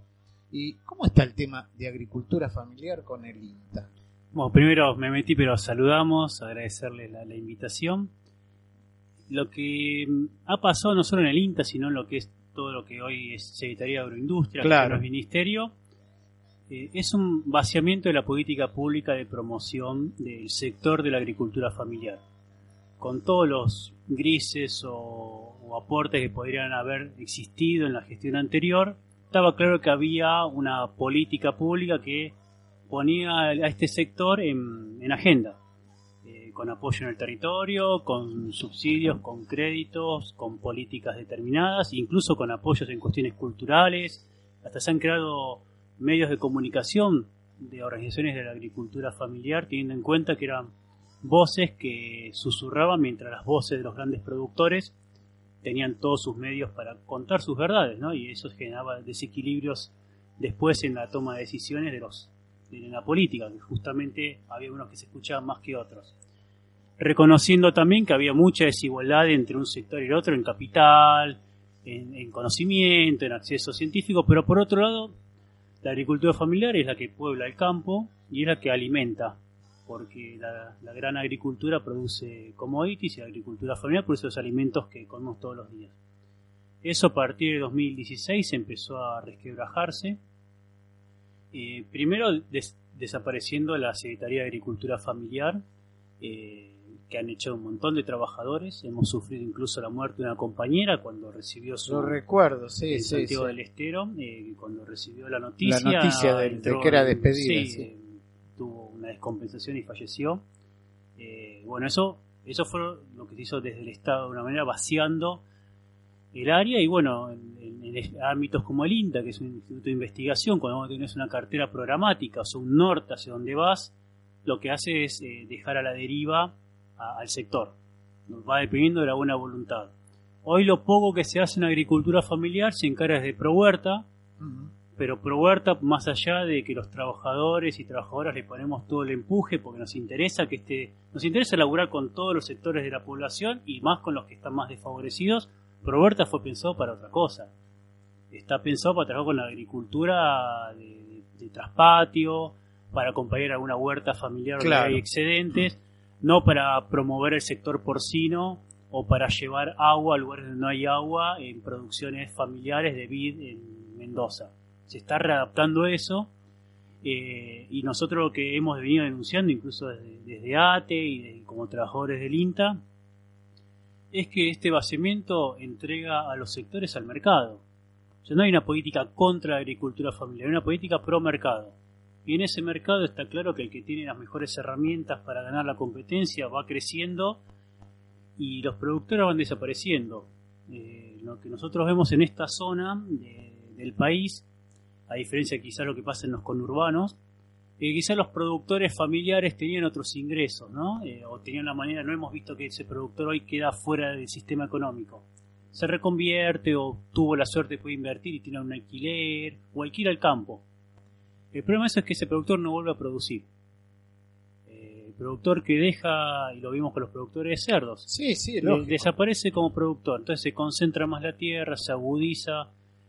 ¿Y cómo está el tema de agricultura familiar con el INTA? Bueno, primero me metí, pero saludamos, agradecerle la, la invitación. Lo que mm, ha pasado no solo en el INTA, sino en lo que es todo lo que hoy es Secretaría de Agroindustria, que Claro. no es Ministerio, eh, es un vaciamiento de la política pública de promoción del sector de la agricultura familiar. Con todos los grises o, o aportes que podrían haber existido en la gestión anterior, estaba claro que había una política pública que ponía a este sector en, en agenda, con apoyo en el territorio, con subsidios, con créditos, con políticas determinadas, incluso con apoyos en cuestiones culturales, hasta se han creado medios de comunicación de organizaciones de la agricultura familiar, teniendo en cuenta que eran voces que susurraban mientras las voces de los grandes productores tenían todos sus medios para contar sus verdades, ¿no? Y eso generaba desequilibrios después en la toma de decisiones de los de la política, que justamente había unos que se escuchaban más que otros. Reconociendo también que había mucha desigualdad entre un sector y el otro en capital, en, en conocimiento, en acceso científico, pero por otro lado, la agricultura familiar es la que puebla el campo y es la que alimenta, porque la, gran agricultura produce commodities y la agricultura familiar produce los alimentos que comemos todos los días. Eso a partir de 2016 empezó a resquebrajarse. Eh, primero des- desapareciendo la Secretaría de Agricultura Familiar, eh, que han hecho un montón de trabajadores. Hemos sufrido incluso la muerte de una compañera cuando recibió su... Lo recuerdo, sí, sí, Santiago sí. del Estero, eh, cuando recibió la noticia. La noticia de- de que era despedida, sí, eh, tuvo una descompensación y falleció. Eh, bueno, eso, eso fue lo que se hizo desde el Estado de una manera vaciando el área y bueno, en, en- en es- ámbitos como el INTA, que es un instituto de investigación, cuando vos tenés una cartera programática, o sea, un norte hacia donde vas, lo que hace es eh, dejar a la deriva a- al sector. Va dependiendo de la buena voluntad. Hoy lo poco que se hace en agricultura familiar se encara desde ProHuerta, Ujú. pero ProHuerta, más allá de que los trabajadores y trabajadoras le ponemos todo el empuje, porque nos interesa que este, nos interesa laburar con todos los sectores de la población y más con los que están más desfavorecidos, ProHuerta fue pensado para otra cosa. Está pensado para trabajar con la agricultura de, de- de traspatio, para acompañar alguna huerta familiar donde Claro. hay excedentes, no para promover el sector porcino o para llevar agua a lugares donde no hay agua en producciones familiares de vid en Mendoza. Se está readaptando eso eh, y nosotros lo que hemos venido denunciando, incluso desde, desde ATE y como trabajadores del INTA, es que este vaciamiento entrega a los sectores al mercado. O sea, no hay una política contra la agricultura familiar, hay una política pro mercado. Y en ese mercado está claro que el que tiene las mejores herramientas para ganar la competencia va creciendo y los productores van desapareciendo. Eh, lo que nosotros vemos en esta zona de- del país, a diferencia quizás lo que pasa en los conurbanos, eh, quizás los productores familiares tenían otros ingresos, ¿no? Eh, o tenían la manera, no hemos visto que ese productor hoy queda fuera del sistema económico. Se reconvierte o tuvo la suerte de poder invertir y tiene un alquiler o alquila el campo. El problema de eso es que ese productor no vuelve a producir. Eh, el productor que deja, y lo vimos con los productores de cerdos, Sí, sí, de- lógico. desaparece como productor. Entonces se concentra más la tierra, se agudiza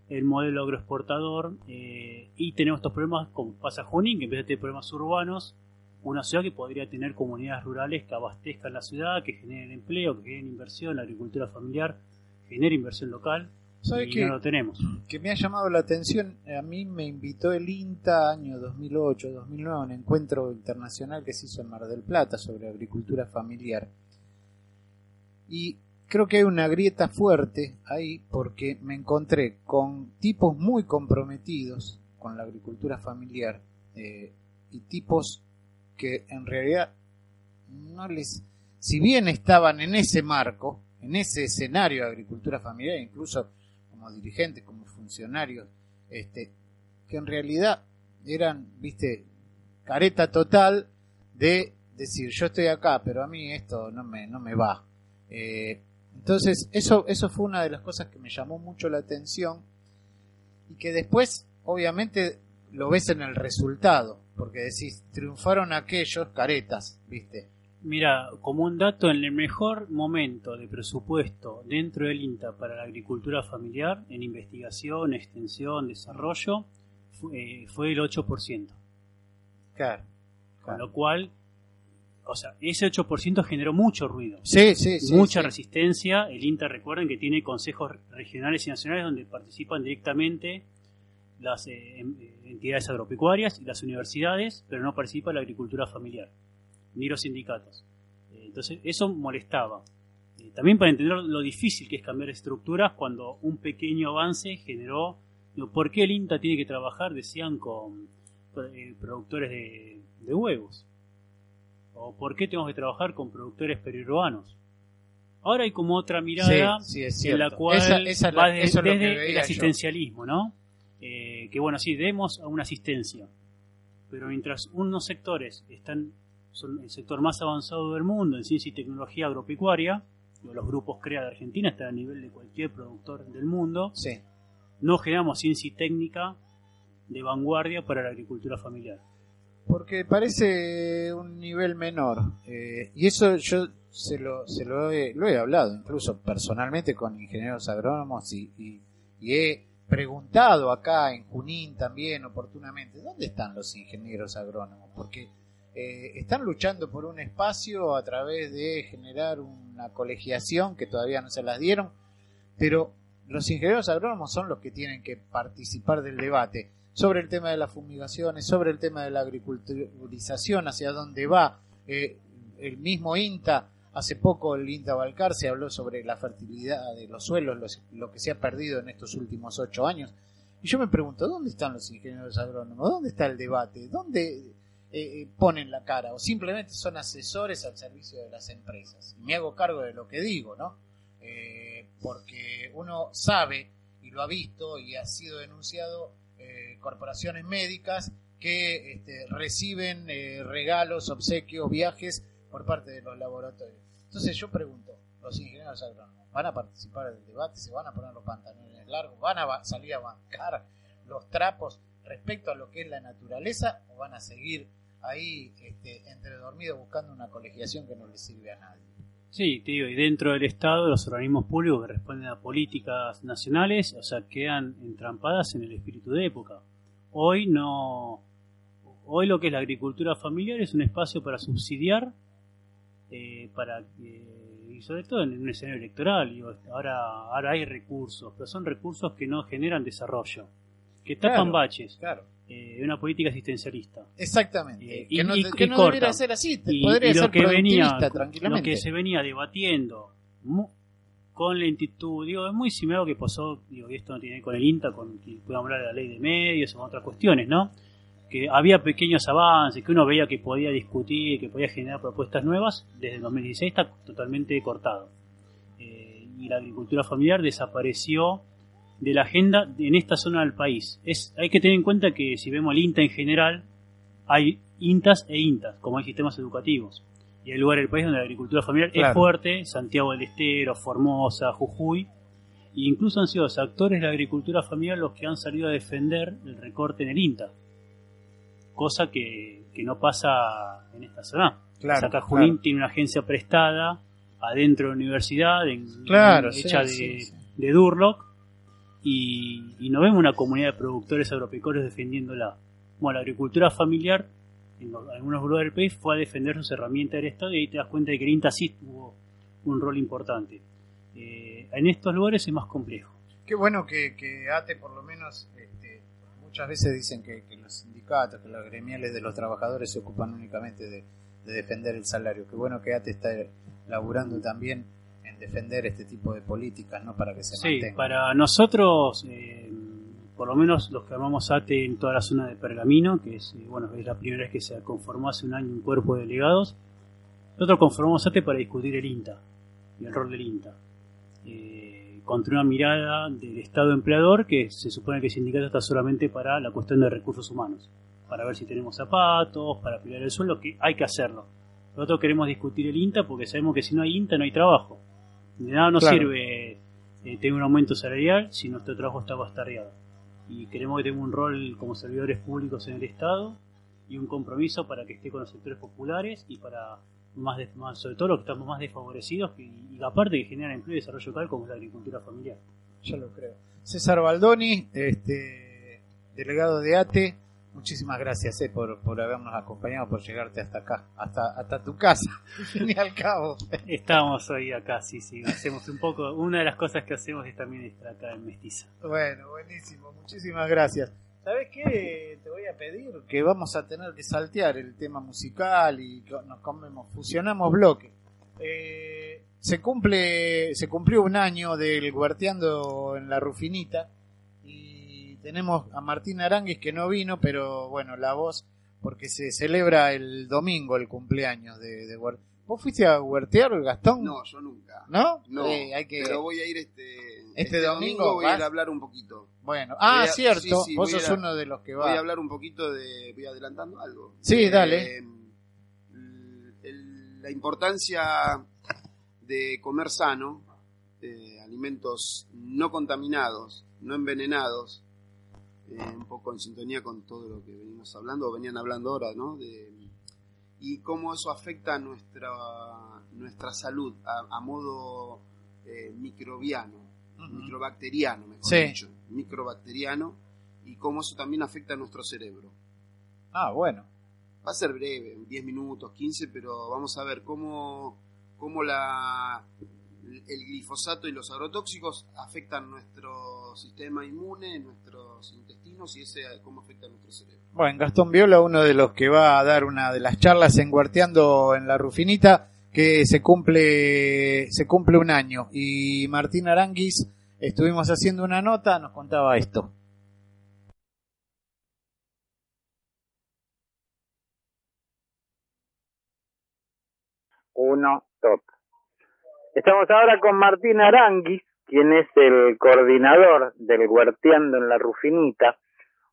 el modelo agroexportador eh, y tenemos estos problemas como pasa Junín, que empieza a tener problemas urbanos. Una ciudad que podría tener comunidades rurales que abastezcan la ciudad, que generen empleo, que generen inversión, la agricultura familiar, genere inversión local. ¿Sabe y qué? no lo tenemos. que me ha llamado la atención, a mí me invitó el INTA año 2008, 2009, a un encuentro internacional que se hizo en Mar del Plata sobre agricultura familiar. Y creo que hay una grieta fuerte ahí porque me encontré con tipos muy comprometidos con la agricultura familiar eh, y tipos que en realidad no les, si bien estaban en ese marco, en ese escenario de agricultura familiar, incluso como dirigentes, como funcionarios, este, que en realidad eran, viste, careta total de decir yo estoy acá, pero a mí esto no me, no me va. Eh, entonces, eso, eso fue una de las cosas que me llamó mucho la atención y que después, obviamente, lo ves en el resultado, porque decís, triunfaron aquellos caretas, viste. Mira, como un dato, en el mejor momento de presupuesto dentro del INTA para la agricultura familiar, en investigación, extensión, desarrollo, fue, eh, fue el 8%. Claro. Con lo cual, o sea, ese 8% generó mucho ruido. Sí, sí, sí. mucha sí. resistencia. El INTA, recuerden que tiene consejos regionales y nacionales donde participan directamente las eh, em- eh, entidades agropecuarias y las universidades, pero no participa la agricultura familiar, ni los sindicatos. Eh, entonces, eso molestaba. Eh, también para entender lo difícil que es cambiar estructuras cuando un pequeño avance generó. ¿Por qué el INTA tiene que trabajar, decían, con eh, productores de, de huevos? ¿O por qué tenemos que trabajar con productores periurbanos? Ahora hay como otra mirada Sí, sí, es en la cual Esa- esa va de- eso desde el yo. asistencialismo, ¿no? Eh, que bueno, sí, demos a una asistencia, pero mientras unos sectores están son el sector más avanzado del mundo en ciencia y tecnología agropecuaria, los grupos CREA de Argentina están a nivel de cualquier productor del mundo, Sí. no generamos ciencia y técnica de vanguardia para la agricultura familiar. Porque parece un nivel menor. eh, y eso yo se lo, se lo, he, lo he hablado, incluso personalmente con ingenieros agrónomos y, y- y he preguntado acá en Junín también oportunamente, ¿dónde están los ingenieros agrónomos? Porque eh, están luchando por un espacio a través de generar una colegiación que todavía no se las dieron, pero los ingenieros agrónomos son los que tienen que participar del debate sobre el tema de las fumigaciones, sobre el tema de la agriculturización, hacia dónde va. Eh, el mismo INTA, hace poco el INTA Balcar se habló sobre la fertilidad de los suelos, los- lo que se ha perdido en estos últimos ocho años. Y yo me pregunto, ¿dónde están los ingenieros agrónomos? ¿Dónde está el debate? ¿Dónde eh, eh, ponen la cara? ¿O simplemente son asesores al servicio de las empresas? Y me hago cargo de lo que digo, ¿no? Eh, porque uno sabe, y lo ha visto, y ha sido denunciado, eh, corporaciones médicas que este, reciben eh, regalos, obsequios, viajes por parte de los laboratorios. Entonces yo pregunto, los ingenieros agrónomos, ¿van a participar del debate? ¿Se van a poner los pantalones largos? ¿Van a salir a bancar los trapos respecto a lo que es la naturaleza? ¿O van a seguir ahí este, entre dormidos buscando una colegiación que no le sirve a nadie? Sí, te digo, y dentro del Estado, los organismos públicos que responden a políticas nacionales, o sea, quedan entrampadas en el espíritu de época. Hoy no. Hoy lo que es la agricultura familiar es un espacio para subsidiar, eh, para y sobre todo en un escenario electoral. digo, ahora, ahora hay recursos, pero son recursos que no generan desarrollo, que tapan Claro, baches. Claro. eh, una política asistencialista. Exactamente. Eh, que y- no, y- que y no corta. debería ser así. Podría y lo ser que venía lo que se venía debatiendo mu- con lentitud digo es muy similar a lo que pasó digo y esto no tiene que ver con el INTA con que podemos hablar de la ley de medios o otras cuestiones no que había pequeños avances que uno veía que podía discutir que podía generar propuestas nuevas desde el 2016 está totalmente cortado Eh, y la agricultura familiar desapareció de la agenda en esta zona del país es hay que tener en cuenta que si vemos el INTA en general hay INTAs e INTAs, como hay sistemas educativos. Y hay lugares del país donde la agricultura familiar Claro. es fuerte, Santiago del Estero, Formosa, Jujuy, e incluso han sido los actores de la agricultura familiar los que han salido a defender el recorte en el INTA, cosa que, que no pasa en esta zona. Claro, O sea, acá Junín claro. tiene una agencia prestada adentro de la universidad, en- Claro, hecha sí, de, sí, sí. de Durlock, y, y no vemos una comunidad de productores agropecuarios defendiéndola. Bueno, la agricultura familiar en algunos lugares del país fue a defender sus herramientas del Estado y ahí te das cuenta de que el INTA sí tuvo un rol importante. Eh, en estos lugares es más complejo. Qué bueno que, que ATE por lo menos, este, muchas veces dicen que, que los sindicatos, que los gremiales de los trabajadores se ocupan únicamente de, de defender el salario. Qué bueno que ATE está laburando también defender este tipo de políticas, ¿no? Para que se Sí, para nosotros, eh, por lo menos los que armamos ATE en toda la zona de Pergamino, que es, eh, bueno, es la primera vez que se conformó hace un año un cuerpo de delegados, nosotros conformamos ATE para discutir el INTA y el rol del INTA. Eh, contra una mirada del Estado empleador que se supone que el sindicato está solamente para la cuestión de recursos humanos, para ver si tenemos zapatos, para pelear el sueldo, que hay que hacerlo. Nosotros queremos discutir el INTA porque sabemos que si no hay INTA no hay trabajo. De nada nos Claro. sirve eh, tener un aumento salarial si nuestro trabajo está bastardeado. Y queremos que tenga un rol como servidores públicos en el Estado y un compromiso para que esté con los sectores populares y para más, de- más sobre todo los que estamos más desfavorecidos que- y, aparte que generan empleo y desarrollo local como es la agricultura familiar. Yo lo creo. César Baldoni, este, delegado de ATE, muchísimas gracias eh, por, por habernos acompañado, por llegarte hasta acá, hasta, hasta tu casa, al fin y al cabo. Estamos hoy acá, sí, sí, hacemos un poco, una de las cosas que hacemos es también estar acá en Mestiza. Bueno, buenísimo, muchísimas gracias. ¿Sabes qué? Te voy a pedir que vamos a tener que saltear el tema musical y nos comemos, fusionamos bloques. Eh, se cumple, se cumplió un año del Huerteando en la Rufinita tenemos a Martín Aranguis que no vino, pero bueno, la voz, porque se celebra el domingo el cumpleaños de, de ¿Vos fuiste a huertear, Gastón? No, yo nunca. ¿No? No, Eh, hay que... pero voy a ir este, Este domingo, voy a ir a hablar un poquito. Bueno, ah, Voy a- cierto, sí, sí, vos voy sos a- uno de los que Voy va. a hablar un poquito de. Voy adelantando algo. Sí, Eh, dale. el- la importancia de comer sano, eh, alimentos no contaminados, no envenenados, eh, un poco en sintonía con todo lo que venimos hablando, o venían hablando ahora, ¿no? De, y cómo eso afecta a nuestra, nuestra salud a, a modo eh, microbiano, microbacteriano, mejor Sí. dicho, microbacteriano, y cómo eso también afecta a nuestro cerebro. Ah, bueno. Va a ser breve, 10 minutos, 15, pero vamos a ver cómo, cómo la, el, glifosato y los agrotóxicos afectan nuestro sistema inmune, nuestros intestinos y ese cómo afecta a nuestro cerebro. Bueno, Gastón Viola, uno de los que va a dar una de las charlas en Guarteando en la Rufinita, que se cumple, se cumple un año. Y Martín Aranguis, estuvimos haciendo una nota, nos contaba esto. Uno, top. Estamos ahora con Martín Aranguis, quien es el coordinador del Huerteando en la Rufinita,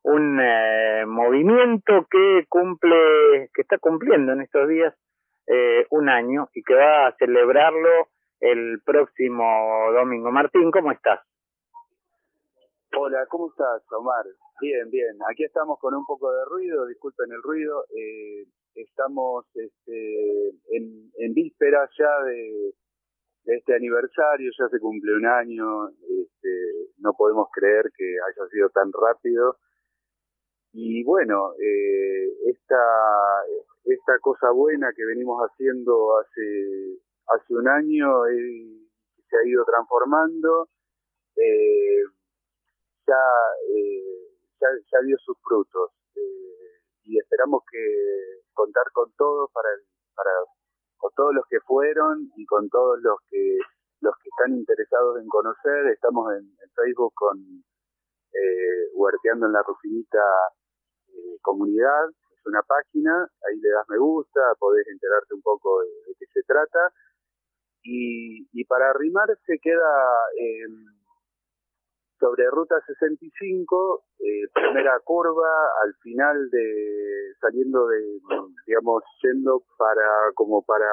un eh, movimiento que cumple, que está cumpliendo en estos días eh, un año y que va a celebrarlo el próximo domingo. Martín, ¿cómo estás? Hola, ¿cómo estás, Omar? Bien, bien. Aquí estamos con un poco de ruido, disculpen el ruido. Eh, estamos este, en, en vísperas ya de, este aniversario, ya se cumple un año, este, no podemos creer que haya sido tan rápido. Y bueno, eh, esta, esta cosa buena que venimos haciendo hace, hace un año eh, se ha ido transformando, eh, ya, eh, ya, ya dio sus frutos. Eh, y esperamos que contar con todos para, para con todos los que fueron y con todos los que los que están interesados en conocer. Estamos en, Facebook con eh, Huerteando en la Rufinita eh, Comunidad, es una página, ahí le das me gusta, podés enterarte un poco de, de qué se trata. Y, y para arrimar se queda eh, sobre Ruta 65, eh, primera curva, al final de, saliendo de, digamos, yendo para, como para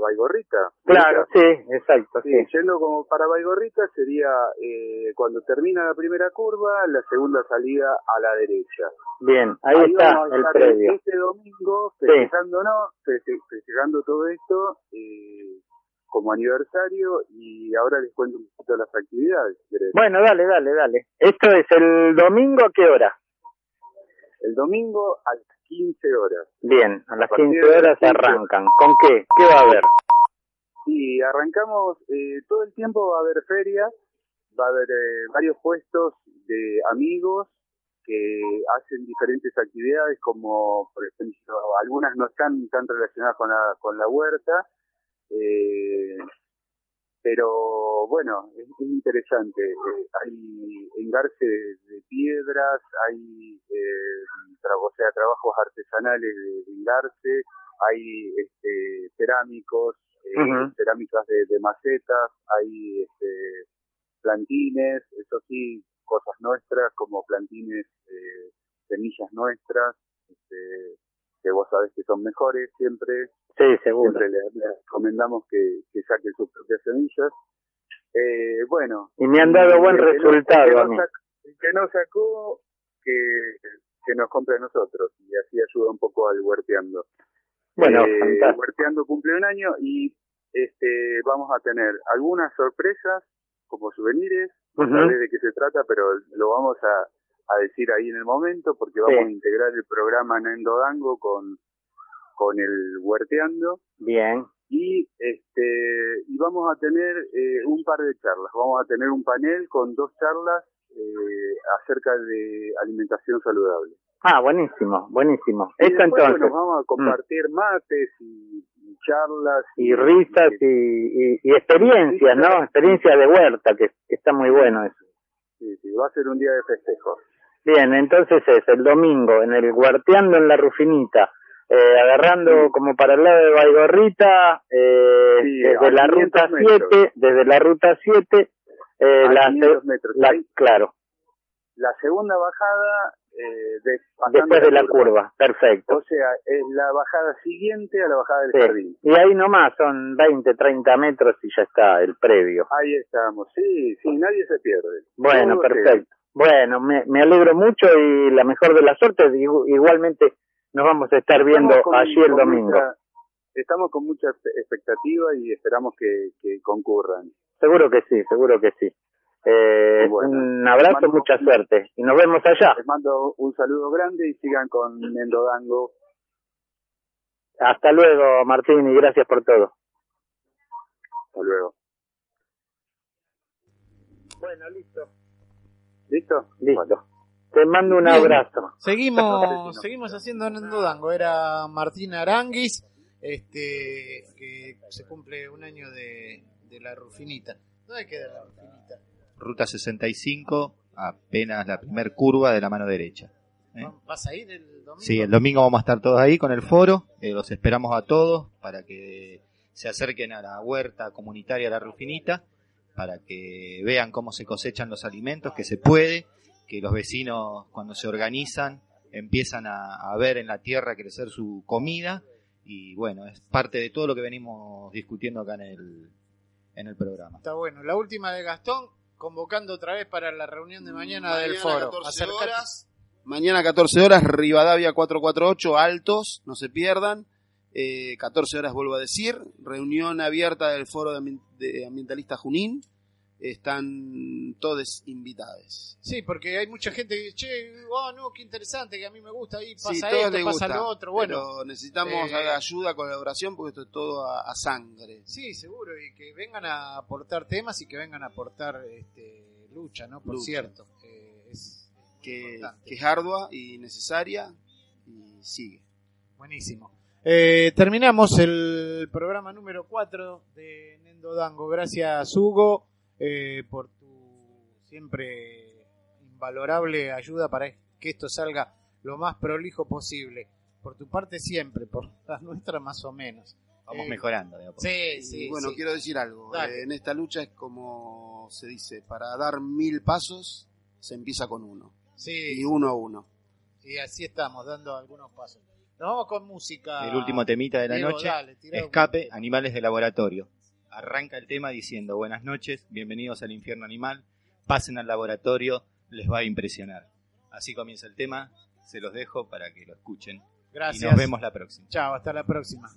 Baigorrita. Claro, sí, exacto, Sí, sí. yendo como para Baigorrita sería eh, cuando termina la primera curva, la segunda salida a la derecha. Bien, ahí, está vamos a el previo. Este domingo Sí. festejándonos, feste- festejando todo esto eh, como aniversario y ahora les cuento un poquito las actividades. querés. Bueno, dale, dale, dale. Esto es el domingo, ¿a qué hora? El domingo a las 15 horas. Bien, a las A partir 15 de las horas 15. arrancan. ¿Con qué? ¿Qué va a haber? Y arrancamos, eh, todo el tiempo va a haber ferias, va a haber eh, varios puestos de amigos que hacen diferentes actividades, como por ejemplo, algunas no están tan relacionadas con la, con la huerta, eh, pero bueno, es, es interesante. Eh, hay engarce de, de piedras, hay eh, tra- o sea, trabajos artesanales de, de engarce, hay este, cerámicos, eh, cerámicas de, de macetas, hay este, plantines, eso sí, cosas nuestras como plantines, eh, semillas nuestras, este, que vos sabés que son mejores siempre, Sí, seguro. siempre les, les recomendamos que, que saquen sus propias semillas. Eh, bueno. Y me han dado buen que resultado el que a no mí. que no sacó, que, que nos compre a nosotros y así ayuda un poco al huerteando. Bueno, Eh. Huerteando cumple un año y este vamos a tener algunas sorpresas como souvenirs, no Ujú. sabés de qué se trata, pero lo vamos a, a decir ahí en el momento porque vamos Sí. a integrar el programa Nendo Dango con, con el Huerteando Bien. y este y vamos a tener eh, un par de charlas vamos a tener un panel con dos charlas eh, acerca de alimentación saludable Ah, buenísimo, buenísimo. y Esto después, entonces. bueno, vamos a compartir mates y, y charlas y risas y, y, experiencias, ¿no? Experiencias de huerta, que, que está muy bueno eso. sí, sí, va a ser un día de festejo Bien, entonces es el domingo en el Guarteando en la Rufinita, eh, agarrando como para el lado de Baigorrita, eh, Sí, desde la 500 ruta metros. 7, desde la ruta 7, eh, la, 500 metros. la- Ahí- claro, la segunda bajada eh, de, después de la curva, perfecto. o sea es la bajada siguiente a la bajada del jardín Y ahí nomás son 20, 30 metros y ya está el previo. ahí estamos sí sí nadie se pierde Bueno, Todo perfecto. Bueno, me, me alegro mucho y la mejor de las suertes. Igu- Igualmente nos vamos a estar viendo allí el domingo. mucha- estamos con mucha expectativa y esperamos que, que concurran. Seguro que sí, seguro que sí. Eh, Bueno, un abrazo, mucha suerte. Y nos vemos allá. Les mando un saludo grande y sigan con Mendodango. Hasta luego, Martín, y gracias por todo. Hasta luego. Bueno, listo. ¿Listo? Listo. Te mando un Bien. abrazo. Seguimos, seguimos haciendo Nendo Dango. Era Martín Aranguis, este, que se cumple un año de, de la Rufinita. ¿Dónde queda la Rufinita? Ruta 65, apenas la primer curva de la mano derecha. ¿eh? ¿Vas a ir el domingo? Sí, el domingo vamos a estar todos ahí con el foro. eh, los esperamos a todos para que se acerquen a la huerta comunitaria La Rufinita, para que vean cómo se cosechan los alimentos, que se puede, que los vecinos cuando se organizan empiezan a, a ver en la tierra crecer su comida y bueno, es parte de todo lo que venimos discutiendo acá en el, en el programa. Está bueno. La última de Gastón, convocando otra vez para la reunión de mañana, del Mañana, foro. 14 Acercate. horas. Mañana 14 horas, Rivadavia 448, Altos, no se pierdan. Eh, 14 horas vuelvo a decir, reunión abierta del Foro de, de Ambientalista Junín. Están todos invitados. Sí, porque hay mucha gente que dice, che, oh, no, qué interesante, que a mí me gusta, ahí pasa Sí, esto, pasa gusta, lo otro. Bueno, pero necesitamos eh, ayuda, colaboración, porque esto es todo a, a sangre. Sí, seguro, y que vengan a aportar temas y que vengan a aportar este, lucha, ¿no? Por Lucha. cierto, eh, es que es ardua y necesaria y sigue. Buenísimo. Eh, terminamos el programa número 4 de Nendo Dango. Gracias, Hugo, eh, por tu siempre invalorable ayuda para que esto salga lo más prolijo posible. Por tu parte siempre, por la nuestra más o menos. Vamos Eh, mejorando. Sí, Y sí. bueno, sí. quiero decir algo. Eh, en esta lucha es como se dice, para dar mil pasos se empieza con uno. Sí, Y uno a uno. y así estamos, dando algunos pasos. Nos vamos con música. El último temita de la Diego, noche, dale, tirá un- Escape, Animales de Laboratorio. Arranca el tema diciendo, buenas noches, bienvenidos al infierno animal, pasen al laboratorio, les va a impresionar. Así comienza el tema, se los dejo para que lo escuchen. Gracias. Y nos vemos la próxima. Chao, hasta la próxima.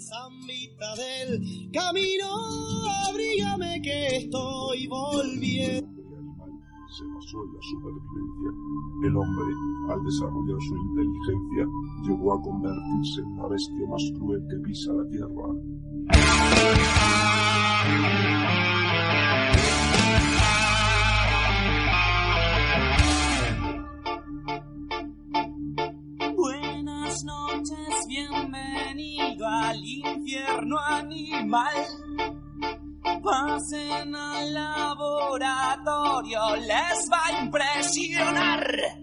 Zambita del camino, abrígame que estoy volviendo. Se basó en la supervivencia. El hombre, al desarrollar su inteligencia, llegó a convertirse en la bestia más cruel que pisa la tierra. Buenas noches, bienvenido al infierno animal. Pasen al laboratorio, les va a impresionar.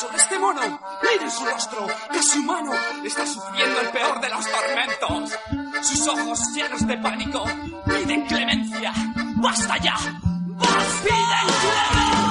Sobre este mono. Miren su rostro, casi humano. Está sufriendo el peor de los tormentos. Sus ojos llenos de pánico piden clemencia. ¡Basta ya! ¡Piden clemencia!